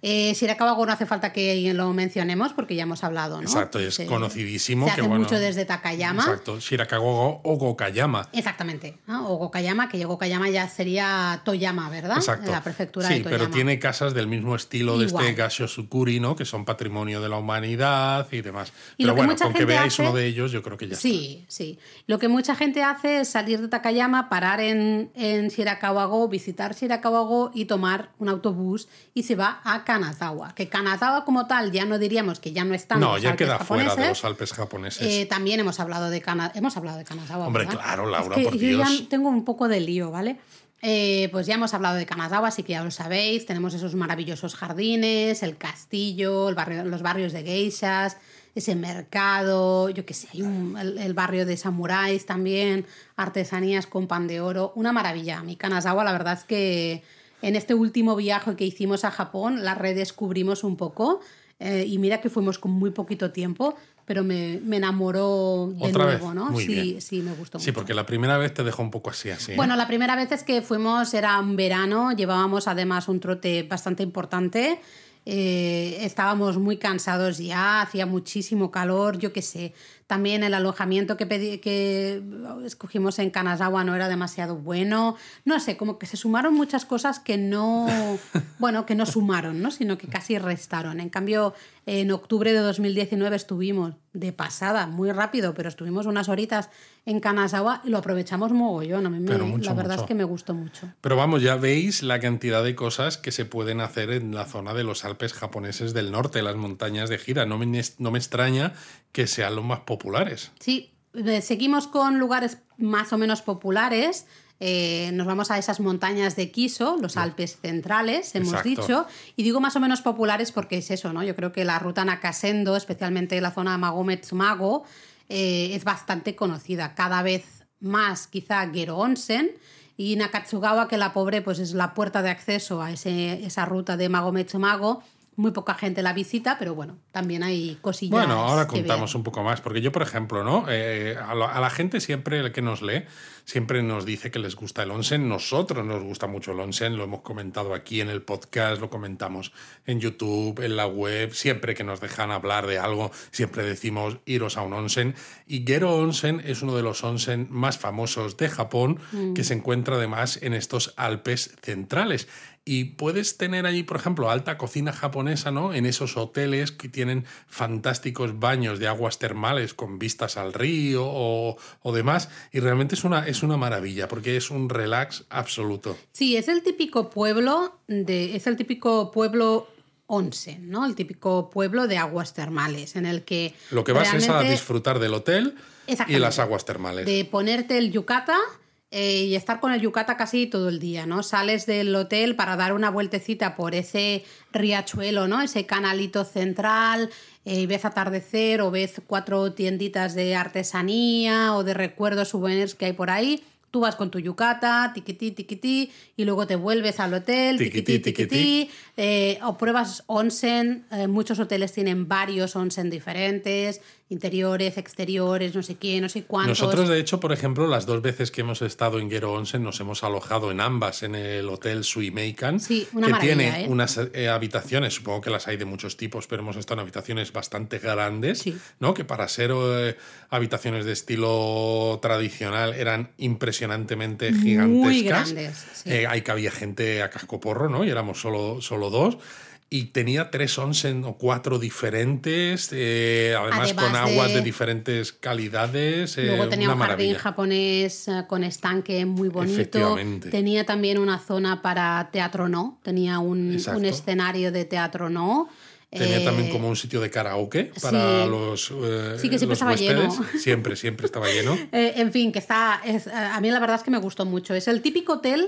Eh, Shirakawa-go no hace falta que lo mencionemos porque ya hemos hablado, ¿no? Exacto, es Se- conocidísimo. Se que, hace bueno, mucho desde Takayama. Exacto, Shirakawa o Gokayama. Exactamente. ¿no? O Gokayama, que Gokayama ya sería Toyama, ¿verdad? Exacto. La prefectura sí, de Toyama. pero tiene casas del mismo estilo de Igual. este Gashosukuri, ¿no? Que son patrimonio de la humanidad y demás. Y pero que bueno, con que veáis hace- uno de ellos, yo creo que ya está. Sí, sí. Lo que mucha gente hace es salir de Takayama, parar en, en Shirakawa-go, visitar Shirakawa-go y tomar un autobús y se va a Kanazawa. Que Kanazawa como tal ya no diríamos que ya no está No, ya queda fuera de los Alpes japoneses. Eh, también hemos hablado de Kana- hemos hablado de Kanazawa. Hombre, ¿verdad? claro, Laura, Es que por yo ya Dios. tengo un poco de lío, ¿vale? Eh, pues ya hemos hablado de Kanazawa, así que ya lo sabéis. Tenemos esos maravillosos jardines, el castillo, el barrio, los barrios de geishas, ese mercado, yo qué sé, hay un- el, el barrio de samuráis también, artesanías con pan de oro, una maravilla. Mi Kanazawa, la verdad es que en este último viaje que hicimos a Japón, la redescubrimos un poco. eh, y mira que fuimos con muy poquito tiempo, pero me, me enamoró de Otra nuevo, vez, ¿no? muy sí, bien. sí, me gustó sí, mucho. porque la primera vez te dejó un poco así, así. ¿eh? Bueno, la primera vez es que fuimos, era un verano, llevábamos además un trote bastante importante. eh, estábamos muy cansados ya, hacía muchísimo calor, yo qué sé. También el alojamiento que, pedí, que escogimos en Kanazawa no era demasiado bueno. No sé, como que se sumaron muchas cosas que no, bueno, que no sumaron, ¿no? sino que casi restaron. En cambio, en octubre de 2019 estuvimos de pasada, muy rápido, pero estuvimos unas horitas en Kanazawa y lo aprovechamos mogollón. A mí me, mucho, la verdad mucho. es que me gustó mucho. Pero vamos, ya veis la cantidad de cosas que se pueden hacer en la zona de los Alpes japoneses del norte, las montañas de Gira. No me, no me extraña que sean los más populares. Sí, eh, seguimos con lugares más o menos populares. Eh, nos vamos a esas montañas de Kiso, los Alpes centrales, hemos Exacto. dicho. Y digo más o menos populares porque es eso, ¿no? Yo creo que la ruta Nakasendo, especialmente la zona Magome-Tsumago, eh, es bastante conocida. Cada vez más, quizá, Gero Onsen. Y Nakatsugawa, que la pobre, pues es la puerta de acceso a ese, esa ruta de Magome-Tsumago. Muy poca gente la visita, pero bueno, también hay cosillas. Bueno, ahora contamos un poco más, porque yo, por ejemplo, ¿no? Eh, a, la, a, la, gente siempre, el que nos lee, siempre nos dice que les gusta el onsen. Nosotros nos gusta mucho el onsen, lo hemos comentado aquí en el podcast, lo comentamos en YouTube, en la web, siempre que nos dejan hablar de algo, siempre decimos iros a un onsen. Y Gero Onsen es uno de los onsen más famosos de Japón, mm. que se encuentra además en estos Alpes centrales. Y puedes tener allí, por ejemplo, alta cocina japonesa, ¿no? En esos hoteles que tienen fantásticos baños de aguas termales con vistas al río o, o demás. Y realmente es una, es una maravilla porque es un relax absoluto. Sí, es el típico pueblo de. Es el típico pueblo onsen, ¿no? El típico pueblo de aguas termales, en el que. Lo que vas es a disfrutar del hotel y las aguas termales. De ponerte el yukata eh, y estar con el yukata casi todo el día, ¿no? Sales del hotel para dar una vueltecita por ese riachuelo, ¿no? Ese canalito central, eh, y ves atardecer o ves cuatro tienditas de artesanía o de recuerdos, souvenirs que hay por ahí. Tú vas con tu yukata, tiquití, tiquití, y luego te vuelves al hotel, tiquití, tiquití, eh, o pruebas onsen. Eh, muchos hoteles tienen varios onsen diferentes, interiores, exteriores, no sé qué, no sé cuántos. Nosotros, de hecho, por ejemplo, las dos veces que hemos estado en Gero Onsen, nos hemos alojado en ambas, en el hotel Suimeikan, sí, que tiene ¿eh? unas eh, habitaciones, supongo que las hay de muchos tipos, pero hemos estado en habitaciones bastante grandes, sí. ¿no? Que para ser eh, habitaciones de estilo tradicional eran impresionantemente gigantescas. Muy grandes. Sí. Ahí cabía gente a cascoporro, ¿no? Y éramos solo, solo dos y tenía tres onsen o cuatro diferentes, eh, además, además, con aguas de, de diferentes calidades. Eh, Luego tenía una un jardín japonés uh, con estanque muy bonito. Tenía también una zona para teatro no, tenía un, un escenario de teatro no. Tenía eh, también como un sitio de karaoke para sí, los. Eh, sí, que siempre estaba huéspedes. lleno. Siempre, siempre estaba lleno. Eh, en fin, que está. Es, a mí la verdad es que me gustó mucho. Es el típico hotel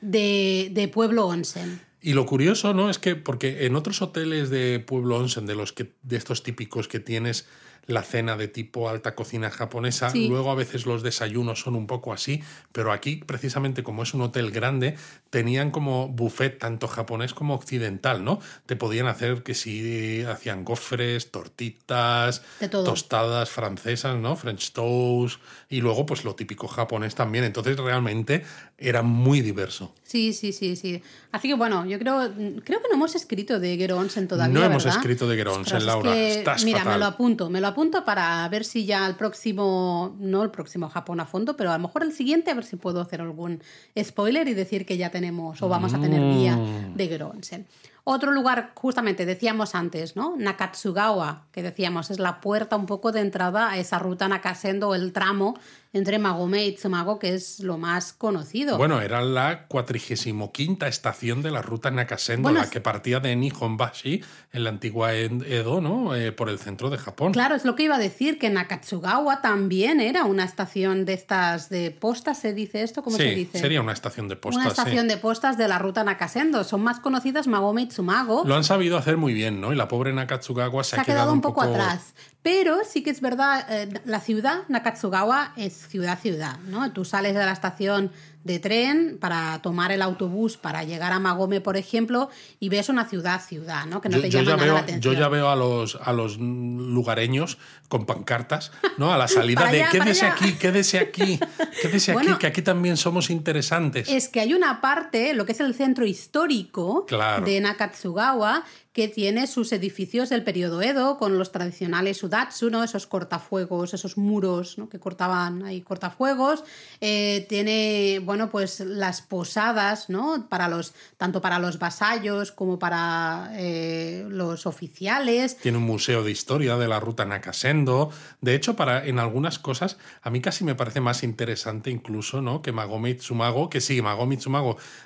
de, de Pueblo Onsen. Y lo curioso, ¿no? Es que, porque en otros hoteles de Pueblo Onsen, de los que, de estos típicos que tienes la cena de tipo alta cocina japonesa, Sí. luego a veces los desayunos son un poco así, pero aquí, precisamente como es un hotel grande, tenían como buffet tanto japonés como occidental, ¿no? Te podían hacer que si hacían gofres, tortitas, tostadas francesas, ¿no? French toast, y luego pues lo típico japonés también. Entonces realmente era muy diverso. Sí, sí, sí, sí. Así que bueno, yo creo, creo que no hemos escrito de Gero Onsen todavía. No hemos ¿verdad? escrito de Gero Onsen, Ostras, es Laura. que, Estás mira, fatal. me lo apunto, me lo apunto para ver si ya el próximo, no el próximo Japón a fondo, pero a lo mejor el siguiente, a ver si puedo hacer algún spoiler y decir que ya tenemos o vamos a tener guía Mm. de Gero Onsen. Otro lugar, justamente decíamos antes, ¿no? Nakatsugawa, que decíamos es la puerta un poco de entrada a esa ruta Nakasendo, el tramo entre Magome y Tsumago, que es lo más conocido. Bueno, era la 45 estación de la ruta Nakasendo, Bueno, la que partía de Nihonbashi, en la antigua Ed- Edo, ¿no? Eh, por el centro de Japón. Claro, es lo que iba a decir, que Nakatsugawa también era una estación de estas de postas, ¿se dice esto? ¿Cómo sí, se dice? sería una estación de postas. una sí. estación de postas de la ruta Nakasendo. Son más conocidas Magome y Tsumago. Lo han sabido hacer muy bien, ¿no? Y la pobre Nakatsugawa se, se ha quedado un poco, atrás. Pero sí que es verdad, eh, la ciudad, Nakatsugawa, es ciudad-ciudad, ¿no? Tú sales de la estación de tren para tomar el autobús para llegar a Magome, por ejemplo, y ves una ciudad, ciudad, ¿no? Que no yo, te yo llama ya nada veo, la atención. yo ya veo a los, a los lugareños con pancartas, ¿no? A la salida de allá, quédese allá". aquí, quédese aquí, quédese Bueno, aquí, que aquí también somos interesantes. Es que hay una parte, lo que es el centro histórico Claro. de Nakatsugawa, que tiene sus edificios del periodo Edo, con los tradicionales sudatsu, ¿no? esos cortafuegos, esos muros ¿no? que cortaban ahí cortafuegos. Eh, tiene, bueno, pues las posadas, ¿no? Para los, tanto para los vasallos como para eh, los oficiales. Tiene un museo de historia de la ruta Nakasendo. De hecho, para, en algunas cosas, a mí casi me parece más interesante incluso ¿no? que Magome Itsumago, que sí, Magome Itsumago sabe,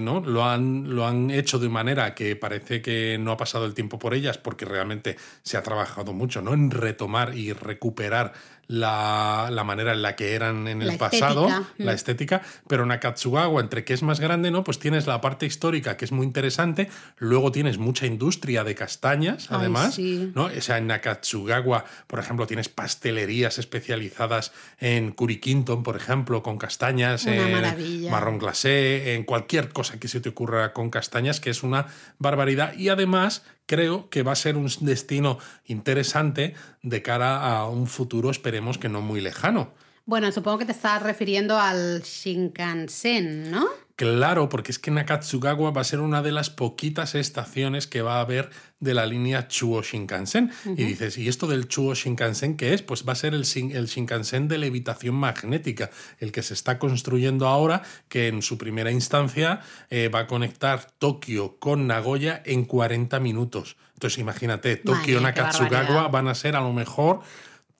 ¿no? lo, han, lo han hecho de manera que parece que no ha pasado el tiempo por ellas, porque realmente se ha trabajado mucho ¿no? en retomar y recuperar la, la manera en la que eran en el La pasado, estética. la Mm. estética, pero Nakatsugawa, entre que es más grande, ¿no? Pues tienes la parte histórica que es muy interesante, luego tienes mucha industria de castañas, Ay, además, sí. ¿no? O sea, en Nakatsugawa, por ejemplo, tienes pastelerías especializadas en Kurikinton, por ejemplo, con castañas, Una en maravilla. marrón glacé, en cualquier cosa que se te ocurra con castañas, que es una barbaridad. Y además, creo que va a ser un destino interesante de cara a un futuro, esperemos que no muy lejano. Bueno, supongo que te estás refiriendo al Shinkansen, ¿no? Claro, porque es que Nakatsugawa va a ser una de las poquitas estaciones que va a haber de la línea Chuo Shinkansen. Y dices, ¿y esto del Chuo Shinkansen qué es? Pues va a ser el, Shin- el Shinkansen de levitación magnética, el que se está construyendo ahora, que en su primera instancia eh, va a conectar Tokio con Nagoya en 40 minutos. Entonces imagínate, Madre Tokio mía, qué Nakatsugawa barbaridad. van a ser a lo mejor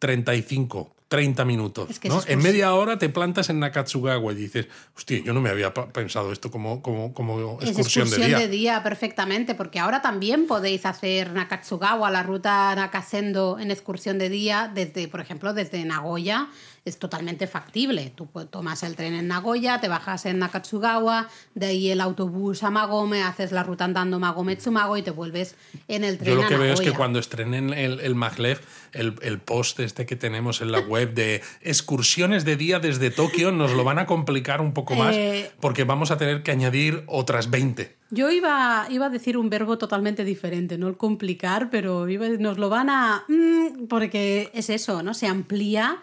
35. 30 minutos. Es que ¿no? En media hora te plantas en Nakatsugawa y dices, hostia, yo no me había pensado esto como, como, como Es excursión, excursión de día. perfectamente, porque ahora también podéis hacer Nakatsugawa, la ruta Nakasendo en excursión de día, desde, por ejemplo, desde Nagoya, es totalmente factible. Tú tomas el tren en Nagoya, te bajas en Nakatsugawa, de ahí el autobús a Magome, haces la ruta andando Magome-Tsumago y te vuelves en el tren Yo lo a que veo es que cuando estrenen el, el maglev, el, el post este que tenemos en la web de excursiones de día desde Tokio, nos lo van a complicar un poco más Eh, porque vamos a tener que añadir otras 20. Yo iba, iba a decir un verbo totalmente diferente, no el complicar, pero iba- nos lo van a... mm, porque es eso, ¿no? Se amplía.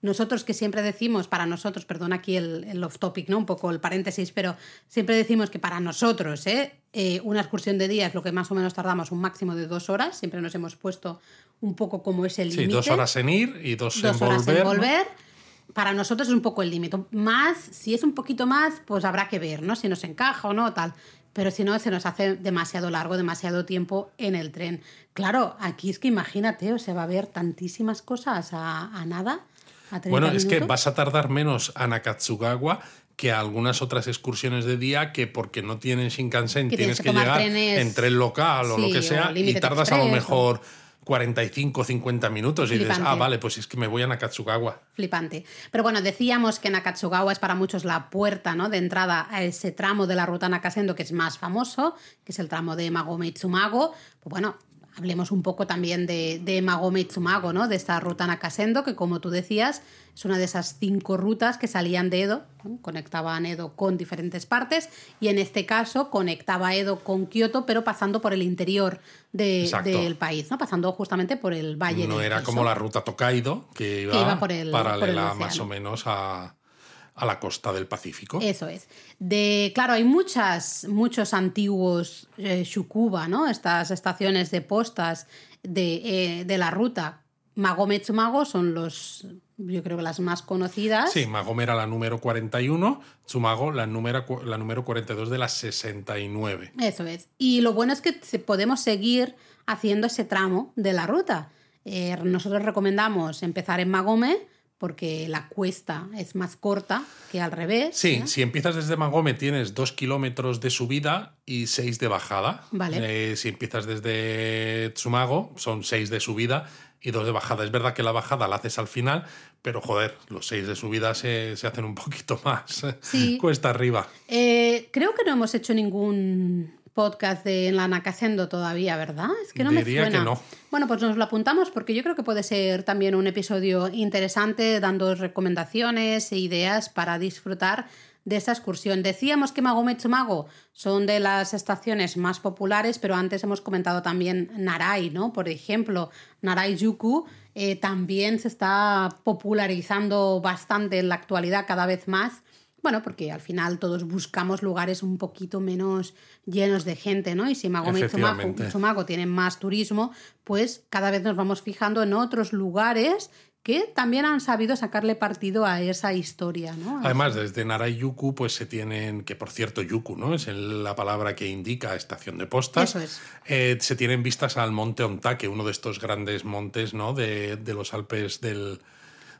Nosotros que siempre decimos, para nosotros, perdón aquí el, el off topic, ¿no? Un poco el paréntesis, pero siempre decimos que para nosotros, ¿eh? Eh, una excursión de día es lo que más o menos tardamos un máximo de dos horas. Siempre nos hemos puesto un poco como ese límite. Sí, dos horas en ir y dos, Dos en horas volver. en ¿no? volver. Para nosotros es un poco el límite. Más, si es un poquito más, pues habrá que ver, ¿no? Si nos encaja o no, tal. Pero si no, se nos hace demasiado largo, demasiado tiempo en el tren. Claro, aquí es que imagínate, o sea, va a haber tantísimas cosas a, a nada. A 30 Bueno, es que vas a tardar menos a Nakatsugawa que a algunas otras excursiones de día que porque no tienen Shinkansen tienes tienes que llegar trenes- en tren local o lo que sea y tardas a lo mejor 45 50 minutos y dices, ah, vale, pues es que me voy a Nakatsugawa. Flipante. Pero bueno, decíamos que Nakatsugawa es para muchos la puerta ¿no? de entrada a ese tramo de la ruta Nakasendo que es más famoso, que es el tramo de Magome. Pues bueno, hablemos un poco también de, de Magome Itsumago, ¿no? de esta ruta Nakasendo, que como tú decías, es una de esas cinco rutas que salían de Edo, ¿no? conectaban Edo con diferentes partes, y en este caso conectaba Edo con Kioto, pero pasando por el interior de- del país, ¿no? pasando justamente por el valle No era como la ruta Tokaido, que iba, iba por el- por el paralela más o menos a, a la costa del Pacífico. Eso es. De, claro, hay muchas, muchos antiguos eh, Shukuba, ¿no? Estas estaciones de postas de, eh, de la ruta. Magome Tsumago son los, yo creo que las más conocidas. Sí, Magome era la número 41, Tsumago la número, la número 42 de las 69. Eso es. Y lo bueno es que podemos seguir haciendo ese tramo de la ruta. Eh, nosotros recomendamos empezar en Magome porque la cuesta es más corta que al revés. Sí, si empiezas desde Magome tienes dos kilómetros de subida y seis de bajada. Vale. Eh, si empiezas desde Tsumago, son seis de subida y dos de bajada. Es verdad que la bajada la haces al final, pero joder, los seis de subida se, se hacen un poquito más Sí. cuesta arriba. Eh, creo que no hemos hecho ningún podcast de la Nakasendo todavía, ¿verdad? Es que no Diría me que suena. no. Bueno, pues nos lo apuntamos porque yo creo que puede ser también un episodio interesante dando recomendaciones e ideas para disfrutar de esta excursión. Decíamos que Magometsumago son de las estaciones más populares, pero antes hemos comentado también Narai, ¿no? Por ejemplo, Narai Yuku eh, también se está popularizando bastante en la actualidad cada vez más. Bueno, porque al final todos buscamos lugares un poquito menos llenos de gente, ¿no? Y si Magometsumago tiene más turismo, pues cada vez nos vamos fijando en otros lugares que también han sabido sacarle partido a esa historia. ¿no? Además, desde Narayuku, pues se tienen, que por cierto, Yuku, ¿no? Es la palabra que indica estación de postas. Eso es. Eh, se tienen vistas al monte Ontake, uno de estos grandes montes, ¿no? De, de los Alpes del,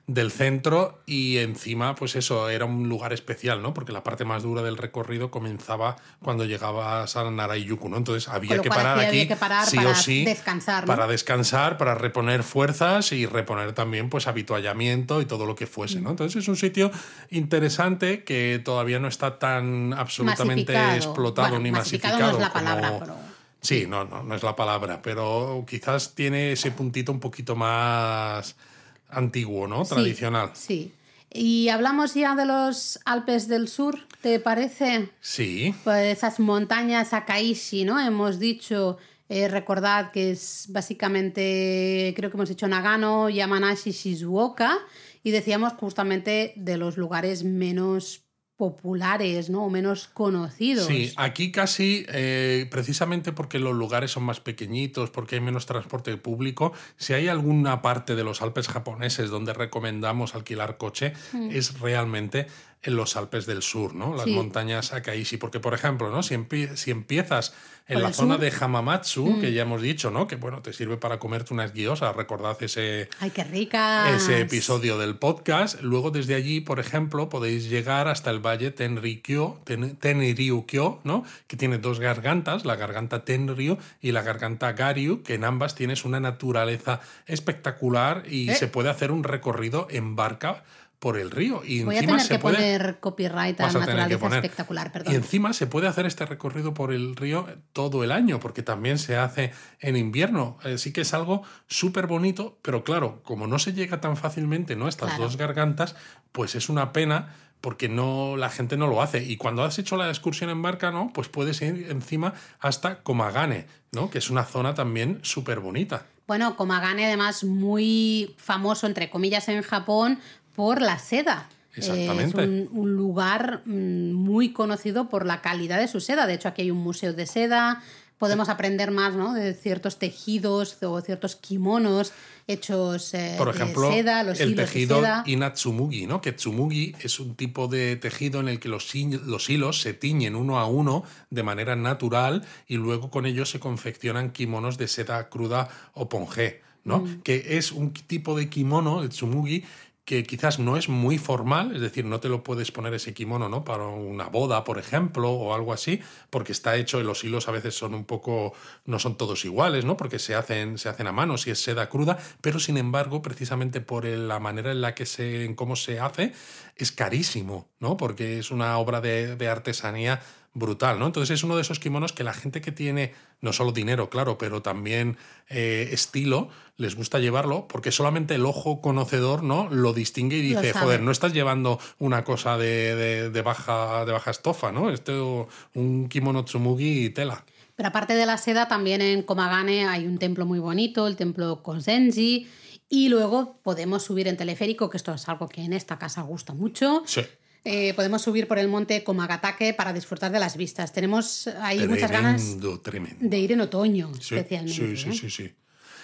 del centro y encima, pues eso, era un lugar especial, ¿no? Porque la parte más dura del recorrido comenzaba cuando llegabas a Narayuku, ¿no? Entonces había que parar aquí, sí para o sí, descansar, para descansar, para reponer fuerzas y reponer también, pues, habituallamiento y todo lo que fuese, ¿no? Entonces es un sitio interesante que todavía no está tan absolutamente explotado ni masificado. No es la palabra, pero... Sí, no, no, no es la palabra, pero quizás tiene ese puntito un poquito más antiguo, ¿no? Tradicional. Sí. Y hablamos ya de los Alpes del Sur, ¿te parece? Sí. Pues esas montañas Akaishi, ¿no? Hemos dicho, eh, recordad que es básicamente, creo que hemos dicho Nagano, Yamanashi, Shizuoka, y decíamos justamente de los lugares menos populares, ¿no? O menos conocidos. Sí, aquí casi, eh, precisamente porque los lugares son más pequeñitos, porque hay menos transporte público, si hay alguna parte de los Alpes japoneses donde recomendamos alquilar coche, mm. es realmente en los Alpes del Sur, ¿no? Las montañas Akaishi. Porque, por ejemplo, ¿no? Si, si empiezas en la zona de Hamamatsu, mm. que ya hemos dicho, ¿no? Que bueno, te sirve para comerte unas guiosas, recordad ese. ¡Ay, qué rica! Ese episodio del podcast. Luego, desde allí, por ejemplo, podéis llegar hasta el valle Tenryukyo, Tenryukyo, ¿no? Que tiene dos gargantas, la garganta Tenryu y la garganta Garyu, que en ambas tienes una naturaleza espectacular y ¿Eh? se puede hacer un recorrido en barca por el río. Y Voy encima a tener se que puede, poner copyright a, naturaleza espectacular, perdón. Y encima se puede hacer este recorrido por el río todo el año, porque también se hace en invierno. Así que es algo súper bonito, pero claro, como no se llega tan fácilmente ¿no? estas dos gargantas, pues es una pena porque no la gente no lo hace y cuando has hecho la excursión en barca no pues puedes ir encima hasta Komagane no que es una zona también súper bonita bueno Komagane además muy famoso entre comillas en Japón por la seda. Exactamente. es un, lugar mm, muy conocido por la calidad de su seda. De hecho, aquí hay un museo de seda. Podemos aprender más ¿no? de ciertos tejidos o ciertos kimonos hechos eh, por ejemplo, de seda, los el hilos tejido de seda. inatsumugi, ¿no? Que tsumugi es un tipo de tejido en el que los, los hilos se tiñen uno a uno de manera natural y luego con ellos se confeccionan kimonos de seda cruda o pongé, ¿no? Mm. Que es un tipo de kimono, el tsumugi, que quizás no es muy formal, es decir, no te lo puedes poner ese kimono, ¿no? Para una boda, por ejemplo, o algo así, porque está hecho, y los hilos a veces son un poco, no son todos iguales, ¿no? Porque se hacen, se hacen a mano, si es seda cruda, pero sin embargo, precisamente por la manera en la que se, en cómo se hace, es carísimo, ¿no? Porque es una obra de, de artesanía brutal, ¿no? Entonces es uno de esos kimonos que la gente que tiene no solo dinero, claro, pero también eh, estilo, les gusta llevarlo porque solamente el ojo conocedor no lo distingue y dice, joder, no estás llevando una cosa de, de, baja, de baja estofa, ¿no? Esto un kimono tsumugi y tela. Pero aparte de la seda, también en Komagane hay un templo muy bonito, el templo Konsenji, y luego podemos subir en teleférico, que esto es algo que en esta casa gusta mucho. Sí. Eh, podemos subir por el monte Komagatake para disfrutar de las vistas. Tenemos ahí muchas ganas de ir en otoño, especialmente. Sí, sí, ¿eh? sí, sí,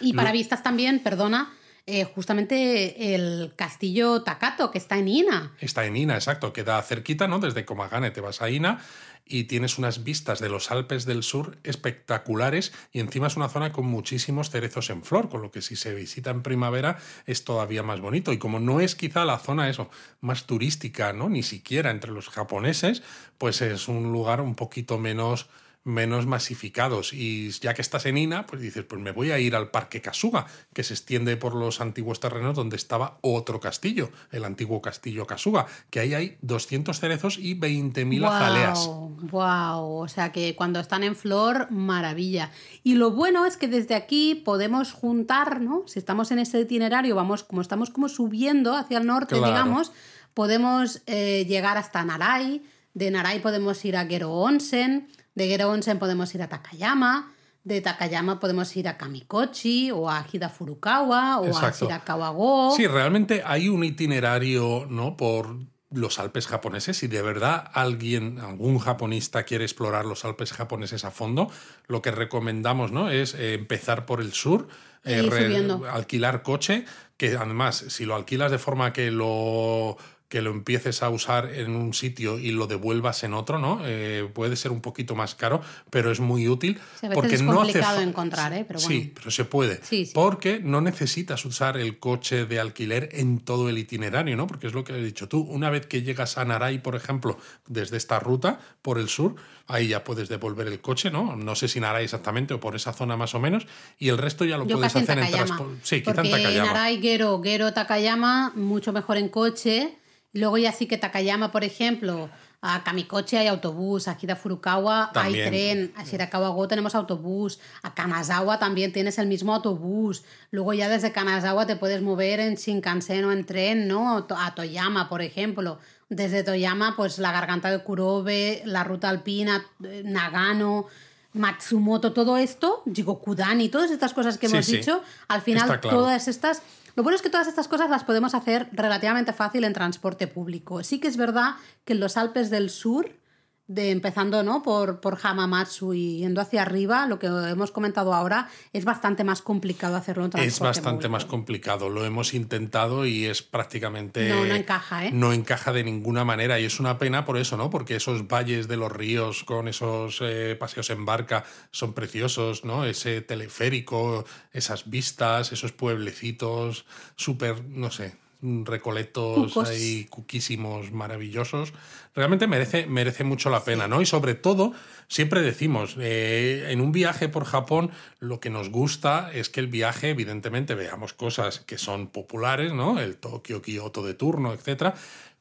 Y para vistas también, perdona, eh, justamente el castillo Takato, que está en Ina. Está en Ina, exacto. Queda cerquita, ¿no? Desde Komagane te vas a Ina y tienes unas vistas de los Alpes del Sur espectaculares y encima es una zona con muchísimos cerezos en flor, con lo que si se visita en primavera es todavía más bonito. Y como no es quizá la zona eso más turística, ¿no? Ni siquiera entre los japoneses, pues es un lugar un poquito menos menos masificados. Y ya que estás en Ina, pues dices, pues me voy a ir al Parque Kasuga, que se extiende por los antiguos terrenos donde estaba otro castillo, el antiguo castillo Kasuga, que ahí hay 200 cerezos y 20.000 wow, azaleas. ¡Wow! O sea que cuando están en flor, maravilla. Y lo bueno es que desde aquí podemos juntar, ¿no? Si estamos en ese itinerario, vamos, como estamos como subiendo hacia el norte, Claro. digamos, podemos eh, llegar hasta Narai, De Narai podemos ir a Gero Onsen, de Gero Onsen podemos ir a Takayama, de Takayama podemos ir a Kamikochi o a Hida Furukawa o Exacto. a Shirakawa-go. Sí, realmente hay un itinerario, ¿no? Por los Alpes japoneses. Si de verdad alguien, algún japonista quiere explorar los Alpes japoneses a fondo, lo que recomendamos, ¿no? Es eh, empezar por el sur, E subiendo. alquilar coche, que además, si lo alquilas de forma que lo que lo empieces a usar en un sitio y lo devuelvas en otro, ¿no? Eh, puede ser un poquito más caro, pero es muy útil. Sí, a veces porque es no hace complicado encontrar, ¿eh? Pero Sí, pero se puede. Sí, sí. Porque no necesitas usar el coche de alquiler en todo el itinerario, ¿no? Porque es lo que has dicho tú. Una vez que llegas a Narai, por ejemplo, desde esta ruta por el sur, ahí ya puedes devolver el coche, ¿no? No sé si Narai exactamente o por esa zona más o menos. Y el resto ya lo Yo puedes en hacer en Takayama. transporte. Sí, quizá porque en Takayama. Narai, Gero, Gero, Takayama, mucho mejor en coche. Luego ya sí que Takayama, por ejemplo, a Kamikochi hay autobús, a Hida Furukawa También. hay tren, a Shirakawa-go tenemos autobús, a Kanazawa también tienes el mismo autobús. Luego ya desde Kanazawa te puedes mover en Shinkansen o en tren, ¿no? A Toyama, por ejemplo. Desde Toyama, pues la garganta de Kurobe, la ruta alpina, eh, Nagano, Matsumoto, todo esto, Jigokudani, todas estas cosas que hemos sí. dicho, al final claro. todas estas... Lo bueno es que todas estas cosas las podemos hacer relativamente fácil en transporte público. Sí que es verdad que en los Alpes del Sur, de empezando ¿no? por, por Hamamatsu y yendo hacia arriba, lo que hemos comentado ahora, es bastante más complicado hacerlo en transporte Es bastante más complicado. Lo hemos intentado y es prácticamente. No, no encaja, ¿eh? No encaja de ninguna manera. Y es una pena por eso, ¿no? Porque esos valles de los ríos con esos eh, paseos en barca son preciosos, ¿no? Ese teleférico, esas vistas, esos pueblecitos súper, no sé, recoletos Cucos. ahí cuquísimos, maravillosos. Realmente merece, merece mucho la pena, ¿no? Y sobre todo, siempre decimos, eh, en un viaje por Japón, lo que nos gusta es que el viaje, evidentemente, veamos cosas que son populares, ¿no? El Tokio, Kioto de turno, etcétera.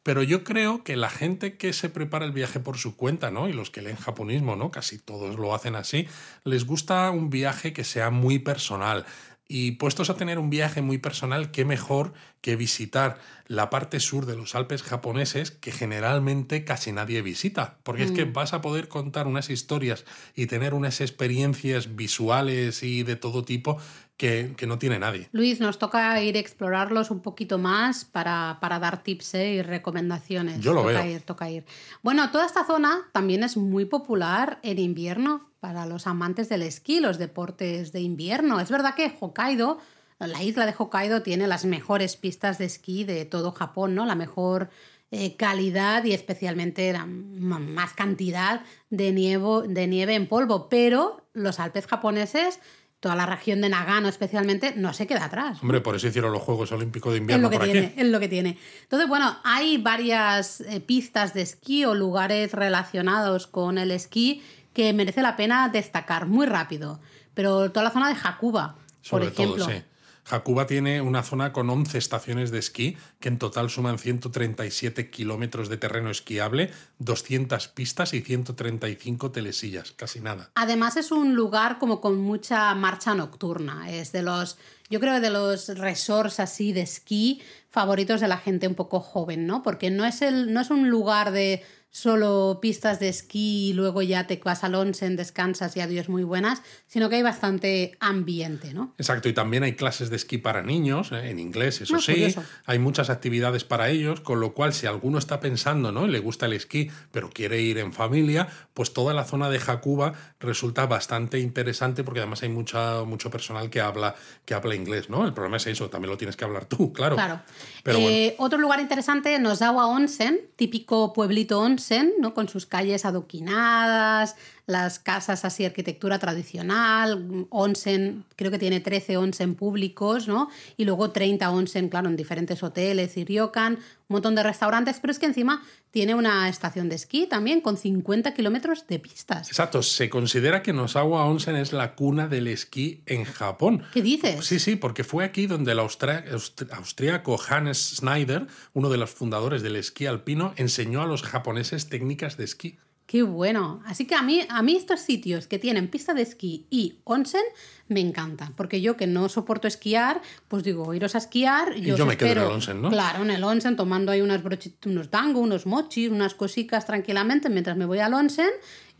Pero yo creo que la gente que se prepara el viaje por su cuenta, ¿no? Y los que leen japonismo, ¿no? Casi todos lo hacen así, les gusta un viaje que sea muy personal. Y puestos a tener un viaje muy personal, qué mejor que visitar la parte sur de los Alpes japoneses que generalmente casi nadie visita. Porque es que vas a poder contar unas historias y tener unas experiencias visuales y de todo tipo que, que no tiene nadie. Luis, nos toca ir a explorarlos un poquito más para, para dar tips ¿eh? y recomendaciones. Yo lo toca veo. Ir, toca ir. Bueno, toda esta zona también es muy popular en invierno para los amantes del esquí, los deportes de invierno. Es verdad que Hokkaido, la isla de Hokkaido, tiene las mejores pistas de esquí de todo Japón, ¿no? La mejor eh, calidad y especialmente la más cantidad de, nievo- de nieve en polvo. Pero los Alpes japoneses toda la región de Nagano especialmente, no se queda atrás. Hombre, por eso hicieron los Juegos Olímpicos de Es Invierno lo que por tiene, aquí. es lo que tiene. Entonces, bueno, hay varias eh, pistas de esquí o lugares relacionados con el esquí que merece la pena destacar muy rápido. Pero toda la zona de Hakuba, por Sobre ejemplo. todo, sí. Hakuba tiene una zona con 11 estaciones de esquí que en total suman 137 kilómetros de terreno esquiable, 200 pistas y 135 telesillas, casi nada. Además es un lugar como con mucha marcha nocturna. Es de los, yo creo, de los resorts así de esquí favoritos de la gente un poco joven, ¿no? Porque no es, el, no es un lugar de solo pistas de esquí y luego ya te vas al onsen, descansas y adiós muy buenas, sino que hay bastante ambiente, ¿no? Exacto, y también hay clases de esquí para niños, ¿eh? en inglés, eso Ah, sí. curioso. Hay muchas actividades para ellos, con lo cual si alguno está pensando, ¿no? Y le gusta el esquí, pero quiere ir en familia, pues toda la zona de Hakuba resulta bastante interesante porque además hay mucha, mucho personal que habla, que habla inglés, ¿no? El problema es eso, también lo tienes que hablar tú, claro. Claro. Pero bueno. Eh, Otro lugar interesante, Nozawa Onsen, típico pueblito onsen, ¿no? con sus calles adoquinadas, las casas así, arquitectura tradicional, onsen, creo que tiene 13 onsen públicos, ¿no? Y luego 30 onsen, claro, en diferentes hoteles y ryokan, un montón de restaurantes, pero es que encima tiene una estación de esquí también con 50 kilómetros de pistas. Exacto, se considera que Nosawa Onsen es la cuna del esquí en Japón. ¿Qué dices? Sí, sí, porque fue aquí donde el austra- aust- austríaco Hannes Schneider, uno de los fundadores del esquí alpino, enseñó a los japoneses técnicas de esquí. Qué bueno. Así que a mí, a mí estos sitios que tienen pista de esquí y onsen me encantan. Porque yo que no soporto esquiar, pues digo, iros a esquiar. Y yo, me quedo en el onsen, ¿no? Claro, en el onsen, tomando ahí unas unos tango, unos mochis, unas cositas tranquilamente mientras me voy al onsen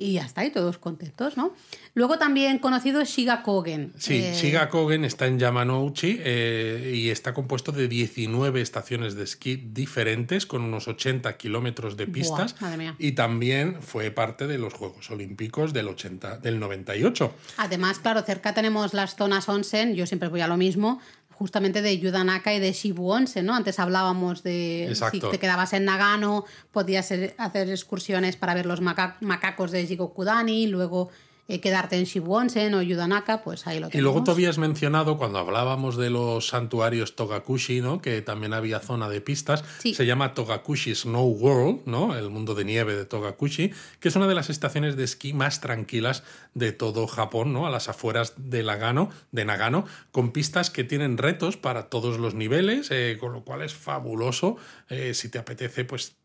y ya está, ahí todos contentos, ¿no? Luego también conocido Shiga Kogen. Sí, eh... Shiga Kogen está en Yamanouchi eh, y está compuesto de 19 estaciones de esquí diferentes con unos 80 kilómetros de pistas. Buah, madre mía. Y también fue parte de los Juegos Olímpicos del, 80, del 98. Además, claro, cerca tenemos las zonas onsen, yo siempre voy a lo mismo, justamente de Yudanaka y de Shibu Onsen, ¿no? Antes hablábamos de Exacto. si te quedabas en Nagano, podías hacer excursiones para ver los maca- macacos de Jigokudani, luego eh, quedarte en Shibu Onsen o Yudanaka, pues ahí lo Y tenemos. luego tú habías mencionado cuando hablábamos de los santuarios Togakushi, ¿no? Que también había zona de pistas. Sí. Se llama Togakushi Snow World, ¿no? El mundo de nieve de Togakushi, que es una de las estaciones de esquí más tranquilas de todo Japón, ¿no? A las afueras de Nagano, de Nagano, con pistas que tienen retos para todos los niveles, eh, con lo cual es fabuloso eh, si te apetece, pues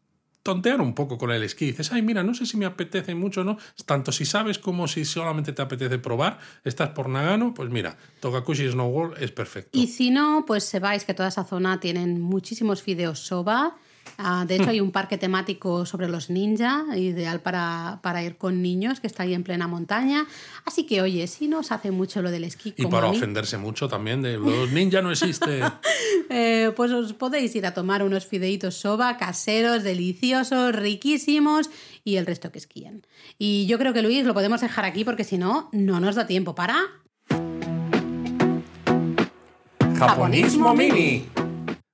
tontear un poco con el esquí. Dices, ay, mira, no sé si me apetece mucho o no. Tanto si sabes como si solamente te apetece probar. Estás por Nagano, pues mira, Togakushi Snow World es perfecto. Y si no, pues sepáis que toda esa zona tienen muchísimos fideos soba. Ah, de hecho, hay un parque temático sobre los ninja, ideal para, para ir con niños, que está ahí en plena montaña. Así que, oye, si no os hace mucho lo del esquí, Y como para a mí, ofenderse mucho también de los ninja no existe. eh, pues os podéis ir a tomar unos fideitos soba caseros, deliciosos, riquísimos y el resto que esquíen. Y yo creo que Luis lo podemos dejar aquí porque si no, no nos da tiempo para. Japonismo mini.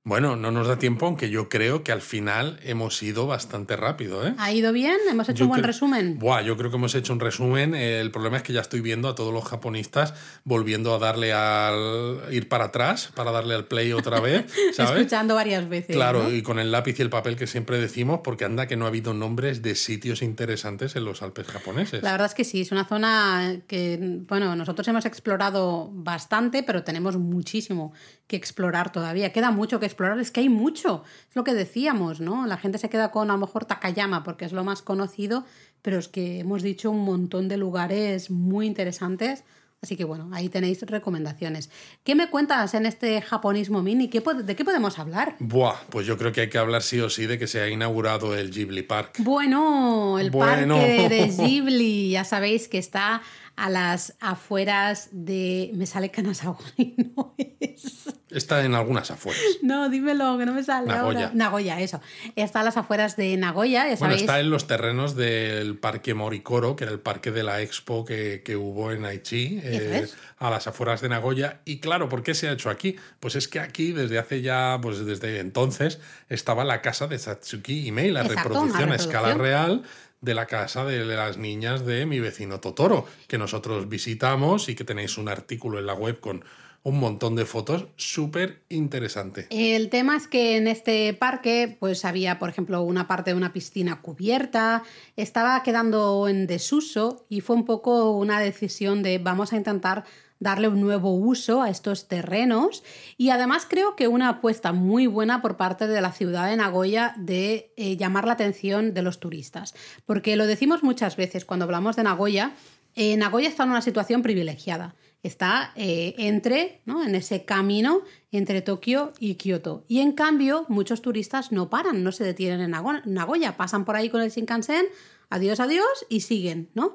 Bueno, no nos da tiempo, aunque yo creo que al final hemos ido bastante rápido, ¿eh? ¿Ha ido bien? ¿Hemos hecho Yo un buen resumen? Buah, yo creo que hemos hecho un resumen. El problema es que ya estoy viendo a todos los japonistas volviendo a darle al. ir para atrás, para darle al play otra vez, ¿sabes? Escuchando varias veces. Claro, ¿no? y con el lápiz y el papel que siempre decimos, porque anda que no ha habido nombres de sitios interesantes en los Alpes japoneses. La verdad es que sí, es una zona que, bueno, nosotros hemos explorado bastante, pero tenemos muchísimo que explorar todavía. Queda mucho que explorar, es que hay mucho. Es lo que decíamos, ¿no? La gente se queda con a lo mejor Takayama porque es lo más conocido, pero es que hemos dicho un montón de lugares muy interesantes. Así que bueno, ahí tenéis recomendaciones. ¿Qué me cuentas en este japonismo mini? ¿Qué ¿De qué podemos hablar? Buah, pues yo creo que hay que hablar sí o sí de que se ha inaugurado el Ghibli Park. Bueno, el Bueno. parque de Ghibli, ya sabéis que está a las afueras de... Me sale Kanazawa y no es... Está en algunas afueras. No, dímelo, que no me sale Nagoya. ahora. Nagoya, eso. Está a las afueras de Nagoya, ya Bueno, está en los terrenos del Parque Moricoro, que era el parque de la Expo que, que hubo en Aichi, eh, a las afueras de Nagoya. Y claro, ¿por qué se ha hecho aquí? Pues es que aquí, desde hace ya, pues desde entonces, estaba la casa de Satsuki Imei, la Exacto, reproducción a escala real de la casa de las niñas de mi vecino Totoro, que nosotros visitamos y que tenéis un artículo en la web con un montón de fotos súper interesante. El tema es que en este parque, pues había, por ejemplo, una parte de una piscina cubierta, estaba quedando en desuso y fue un poco una decisión de vamos a intentar darle un nuevo uso a estos terrenos y además creo que una apuesta muy buena por parte de la ciudad de Nagoya de eh, llamar la atención de los turistas, porque lo decimos muchas veces cuando hablamos de Nagoya, eh, Nagoya está en una situación privilegiada. Está eh, entre, ¿no? en ese camino entre Tokio y Kioto. Y en cambio, muchos turistas no paran, no se detienen en Nago- Nagoya, pasan por ahí con el Shinkansen, adiós, adiós, y siguen, ¿no?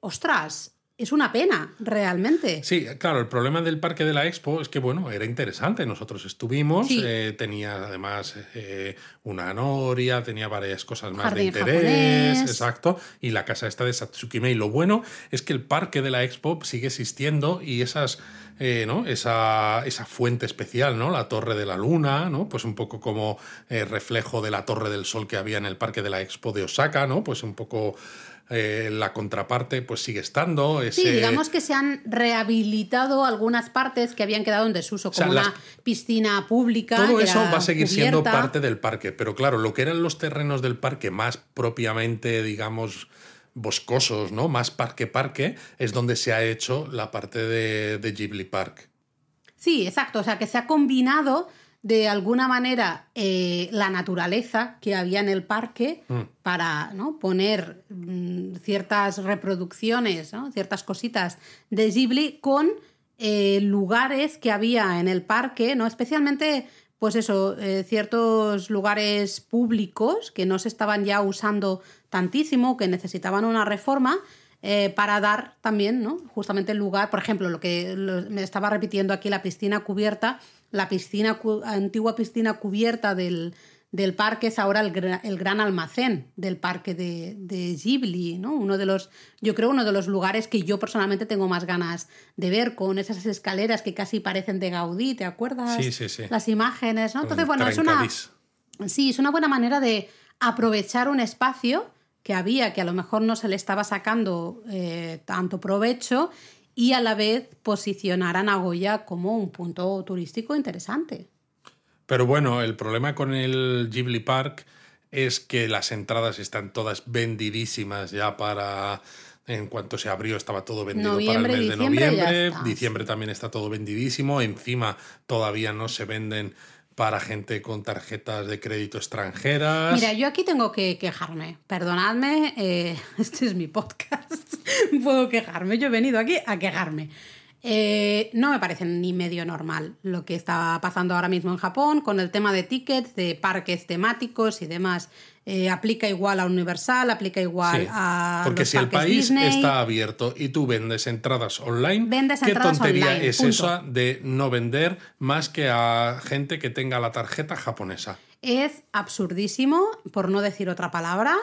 Ostras, es una pena, realmente. Sí, claro, el problema del parque de la Expo es que, bueno, era interesante. Nosotros estuvimos, Sí. eh, tenía además eh, una noria, tenía varias cosas más Jardín de interés, japonés. exacto, y la casa esta de Satsuki Mei. Lo bueno es que el parque de la Expo sigue existiendo y esas, eh, ¿no? Esa, esa fuente especial, ¿no? La Torre de la Luna, ¿no? Pues un poco como eh, reflejo de la Torre del Sol que había en el parque de la Expo de Osaka, ¿no? Pues un poco... eh, la contraparte pues sigue estando. Sí, digamos que se han rehabilitado algunas partes que habían quedado en desuso, como sea, las- una piscina pública. Todo que eso va a seguir siendo parte del parque, pero claro, lo que eran los terrenos del parque más propiamente, digamos, boscosos, ¿no? Más parque-parque, es donde se ha hecho la parte de, de Ghibli Park. Sí, exacto. O sea, que se ha combinado de alguna manera eh, la naturaleza que había en el parque Mm. para ¿no? poner mm, ciertas reproducciones, ¿no? ciertas cositas de Ghibli con eh, lugares que había en el parque, ¿no? especialmente pues eso, eh, ciertos lugares públicos que no se estaban ya usando tantísimo, que necesitaban una reforma. eh, para dar también, ¿no? Justamente el lugar, por ejemplo, lo que lo- me estaba repitiendo aquí, la piscina cubierta, la piscina antigua piscina cubierta del, del parque es ahora el, gra- el gran almacén del parque de, de Ghibli, ¿no? Uno de los, yo creo, uno de los lugares que yo personalmente tengo más ganas de ver, con esas escaleras que casi parecen de Gaudí, ¿te acuerdas? Sí, sí, sí. Las imágenes, ¿no? Entonces, bueno, es una. Sí, es una buena manera de aprovechar un espacio que había, que a lo mejor no se le estaba sacando eh, tanto provecho y a la vez posicionar a Nagoya como un punto turístico interesante. Pero bueno, el problema con el Ghibli Park es que las entradas están todas vendidísimas ya para... En cuanto se abrió estaba todo vendido Noviembre, para el mes de noviembre. Diciembre también está todo vendidísimo. Encima todavía no se venden para gente con tarjetas de crédito extranjeras. Mira, yo aquí tengo que quejarme. Perdonadme, eh, este es mi podcast. Puedo quejarme. Yo he venido aquí a quejarme. Eh, no me parece ni medio normal lo que está pasando ahora mismo en Japón con el tema de tickets, de parques temáticos y demás. Eh, aplica igual a Universal, aplica igual Sí, a. Porque los si el país Disney. está abierto y tú vendes entradas online, Vendes ¿qué entradas tontería online, es punto. esa de no vender más que a gente que tenga la tarjeta japonesa? Es absurdísimo, por no decir otra palabra.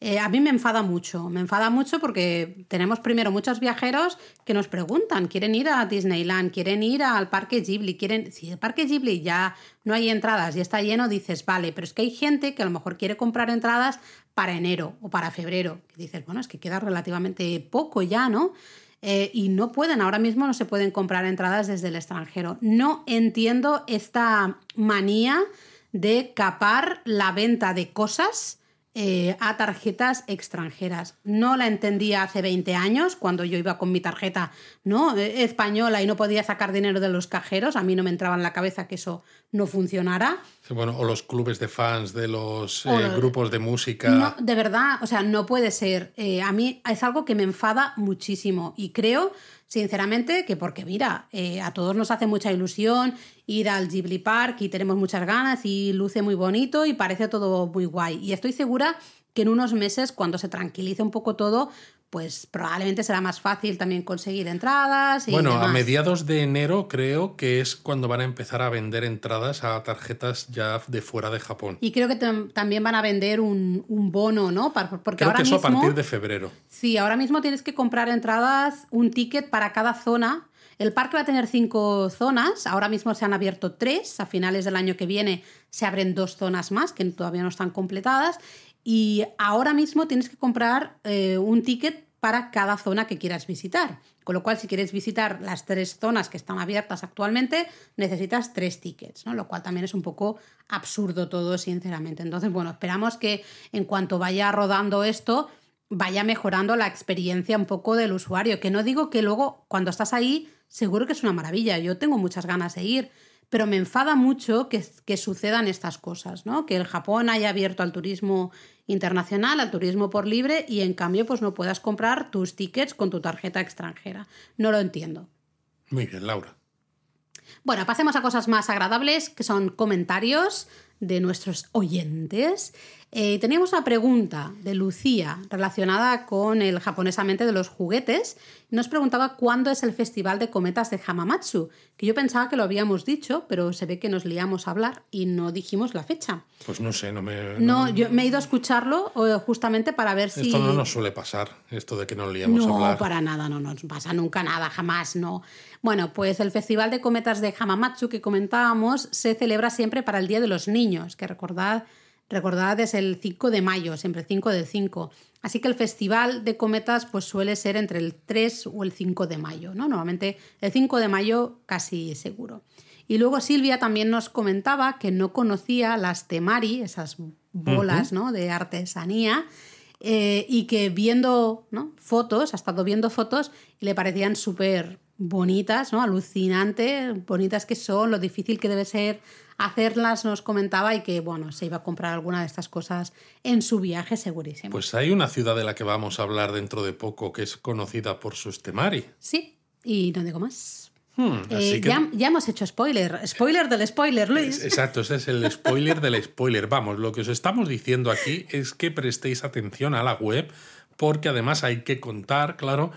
Eh, a mí me enfada mucho, me enfada mucho porque tenemos primero muchos viajeros que nos preguntan, quieren ir a Disneyland, quieren ir al parque Ghibli, quieren, si el parque Ghibli ya no hay entradas y está lleno, dices, vale, pero es que hay gente que a lo mejor quiere comprar entradas para enero o para febrero, que dices, bueno, es que queda relativamente poco ya, ¿no? Eh, y no pueden, ahora mismo no se pueden comprar entradas desde el extranjero. No entiendo esta manía de capar la venta de cosas eh, a tarjetas extranjeras. No la entendía hace 20 años, cuando yo iba con mi tarjeta ¿no? eh, española y no podía sacar dinero de los cajeros. A mí no me entraba en la cabeza que eso no funcionara. Sí, Bueno, o los clubes de fans de los eh, lo- grupos de música. No, de verdad, o sea, no puede ser. Eh, a mí es algo que me enfada muchísimo y creo, sinceramente, que porque, mira, eh, a todos nos hace mucha ilusión ir al Ghibli Park y tenemos muchas ganas y luce muy bonito y parece todo muy guay. Y estoy segura que en unos meses, cuando se tranquilice un poco todo, pues probablemente será más fácil también conseguir entradas y Bueno, a mediados de enero creo que es cuando van a empezar a vender entradas a tarjetas ya de fuera de Japón. Y creo que tam- también van a vender un, un bono, ¿no? Porque Creo ahora que eso mismo... a partir de febrero. Sí, ahora mismo tienes que comprar entradas, un ticket para cada zona. El parque va a tener cinco zonas, ahora mismo se han abierto tres, a finales del año que viene se abren dos zonas más que todavía no están completadas y ahora mismo tienes que comprar eh, un ticket para cada zona que quieras visitar. Con lo cual, si quieres visitar las tres zonas que están abiertas actualmente, necesitas tres tickets, ¿no? Lo cual también es un poco absurdo todo, sinceramente. Entonces, bueno, esperamos que en cuanto vaya rodando esto, vaya mejorando la experiencia un poco del usuario. Que no digo que luego, cuando estás ahí, seguro que es una maravilla. Yo tengo muchas ganas de ir, pero me enfada mucho que, que sucedan estas cosas, ¿no? Que el Japón haya abierto al turismo internacional, al turismo por libre, y en cambio, pues no puedas comprar tus tickets con tu tarjeta extranjera. No lo entiendo. Muy bien, Laura. Bueno, pasemos a cosas más agradables, que son comentarios de nuestros oyentes. Eh, teníamos una pregunta de Lucía relacionada con el japonesamente de los juguetes. Nos preguntaba cuándo es el Festival de Cometas de Hamamatsu, que yo pensaba que lo habíamos dicho, pero se ve que nos liamos a hablar y no dijimos la fecha. Pues no sé, no me. No, yo me he ido a escucharlo eh, justamente para ver si... Esto no nos suele pasar, esto de que nos liamos a No, hablar. para nada, no nos pasa nunca nada, jamás, no. Bueno, pues el Festival de Cometas de Hamamatsu que comentábamos se celebra siempre para el Día de los Niños, que recordad, recordad es el 5 de mayo, siempre 5 del 5. Así que el Festival de Cometas pues suele ser entre el 3 o el 5 de mayo, ¿no? Normalmente el 5 de mayo casi seguro. Y luego Silvia también nos comentaba que no conocía las temari, esas bolas ¿no? de artesanía, eh, y que viendo ¿no? fotos, ha estado viendo fotos y le parecían súper bonitas, ¿no? Alucinante, bonitas que son, lo difícil que debe ser hacerlas, nos comentaba, y que, bueno, se iba a comprar alguna de estas cosas en su viaje, segurísimo. Pues hay una ciudad de la que vamos a hablar dentro de poco que es conocida por sus temari. Sí, y no digo más. Hmm, así Eh, que- ya, ya hemos hecho spoiler. Spoiler del spoiler, Luis. Exacto, ese es el spoiler del spoiler. Vamos, lo que os estamos diciendo aquí es que prestéis atención a la web porque además hay que contar, claro,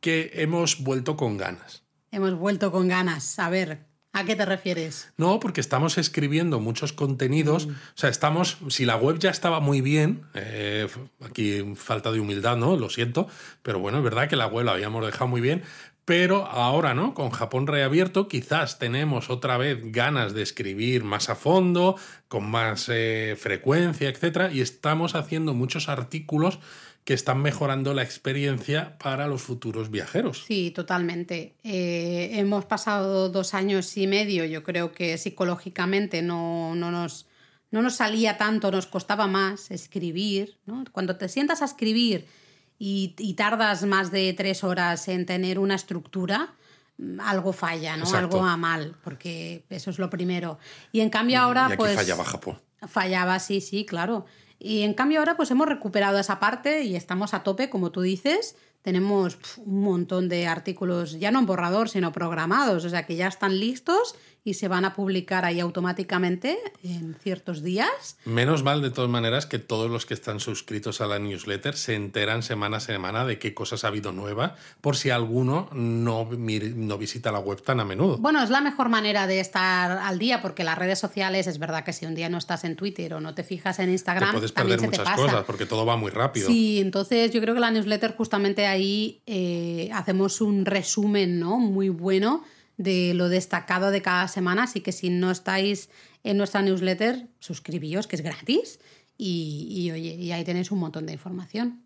que hemos vuelto con ganas. Hemos vuelto con ganas. A ver, ¿a qué te refieres? No, porque estamos escribiendo muchos contenidos. O sea, estamos. Si la web ya estaba muy bien, eh, aquí falta de humildad, ¿no? Lo siento. Pero bueno, es verdad que la web la habíamos dejado muy bien. Pero ahora, ¿no? Con Japón reabierto, quizás tenemos otra vez ganas de escribir más a fondo, con más eh, frecuencia, etcétera, y estamos haciendo muchos artículos que están mejorando la experiencia para los futuros viajeros. Sí, totalmente. Eh, hemos pasado dos años y medio, yo creo que psicológicamente no, no, nos, no nos salía tanto, nos costaba más escribir. ¿no? Cuando te sientas a escribir y, y tardas más de tres horas en tener una estructura, mm, algo falla, ¿no? Exacto. Algo va mal, porque eso es lo primero. Y en cambio ahora, y aquí pues... fallaba Japón. Fallaba, sí, sí, claro. Y en cambio ahora pues hemos recuperado esa parte y estamos a tope, como tú dices. Tenemos un montón de artículos, ya no en borrador, sino programados, o sea que ya están listos y se van a publicar ahí automáticamente en ciertos días. Menos mal, de todas maneras, que todos los que están suscritos a la newsletter se enteran semana a semana de qué cosas ha habido nueva, por si alguno no, no visita la web tan a menudo. Bueno, es la mejor manera de estar al día porque las redes sociales es verdad que si un día no estás en Twitter o no te fijas en Te Instagram, puedes también perder se te muchas pasa. cosas, porque todo va muy rápido. Sí, entonces yo creo que la newsletter justamente ahí eh, hacemos un resumen ¿no? muy bueno de lo destacado de cada semana, así que si no estáis en nuestra newsletter, suscribíos, que es gratis, y, y, oye, y ahí tenéis un montón de información.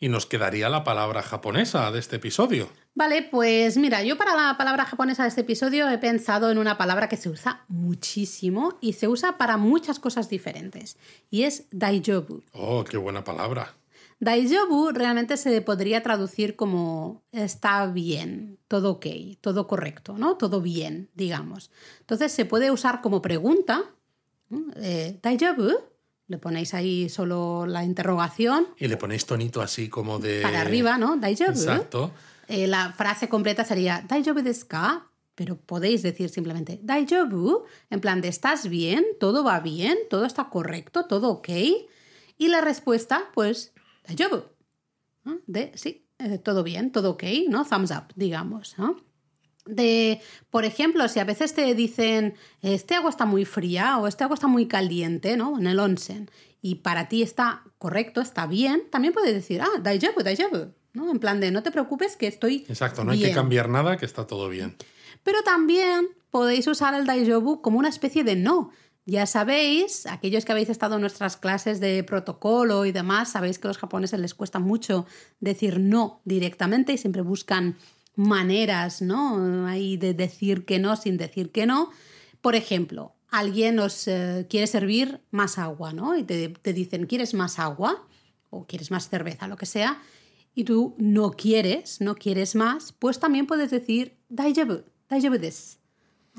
Y nos quedaría la palabra japonesa de este episodio. Vale, pues mira, yo para la palabra japonesa de este episodio he pensado en una palabra que se usa muchísimo y se usa para muchas cosas diferentes, y es daijobu. Oh, qué buena palabra. Daijobu realmente se podría traducir como está bien, todo ok, todo correcto, ¿no? Todo bien, digamos. Entonces se puede usar como pregunta. Eh, Daijobu, le ponéis ahí solo la interrogación Y le ponéis tonito así como de... para arriba, ¿no? Daijobu. Exacto. Eh, la frase completa sería Daijobu desu ka? Pero podéis decir simplemente Daijobu, en plan de ¿estás bien? ¿Todo va bien? ¿Todo está correcto? ¿Todo ok? Y la respuesta, pues, De sí, eh, todo bien, todo ok, ¿no? Thumbs up, digamos, ¿no? De, por ejemplo, si a veces te dicen este agua está muy fría o este agua está muy caliente, ¿no? En el onsen, y para ti está correcto, está bien, también puedes decir, ah, daijobu, daijobu, ¿no? En plan de no te preocupes que estoy Exacto, no hay que bien". cambiar nada, que está todo bien. Pero también podéis usar el Daijobu como una especie de no. Ya sabéis, aquellos que habéis estado en nuestras clases de protocolo y demás, sabéis que a los japoneses les cuesta mucho decir no directamente y siempre buscan maneras, ¿no? Ahí de decir que no sin decir que no. Por ejemplo, alguien os eh, quiere servir más agua, ¿no? Y te, te dicen, ¿quieres más agua? O quieres más cerveza, lo que sea. Y tú no quieres, no quieres más, pues también puedes decir, daijoubu, daijoubu desu.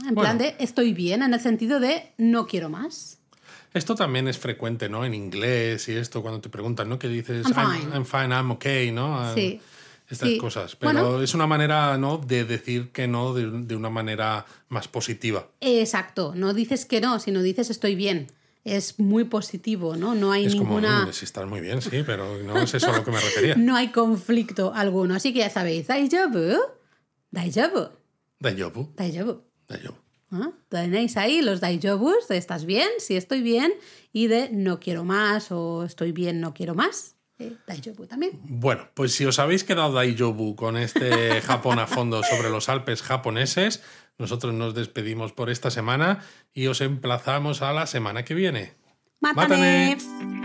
En Bueno. plan de estoy bien, en el sentido de no quiero más. Esto también es frecuente, ¿no? En inglés y esto, cuando te preguntan, ¿no? Que dices, I'm fine. I'm, fine, I'm okay, ¿no? Sí. Estas Sí. cosas. Pero Bueno. es una manera, ¿no? De decir que no de, de una manera más positiva. Exacto, no dices que no, sino dices estoy bien. Es muy positivo, ¿no? No hay Es ninguna. como, "Mm, si estás muy bien, sí, pero no es eso a lo que me refería. No hay conflicto alguno. Así que ya sabéis, daijoubu, daijoubu, Dayobu, daijoubu. Dayobu. ¿Ah? Tenéis ahí los daijobus de estás bien, si estoy bien, y de no quiero más o estoy bien, no quiero más. Eh, daijobu también. Bueno, pues si os habéis quedado Dayobu con este Japón a fondo sobre los Alpes japoneses, nosotros nos despedimos por esta semana y os emplazamos a la semana que viene. ¡Mátame! ¡Mátame!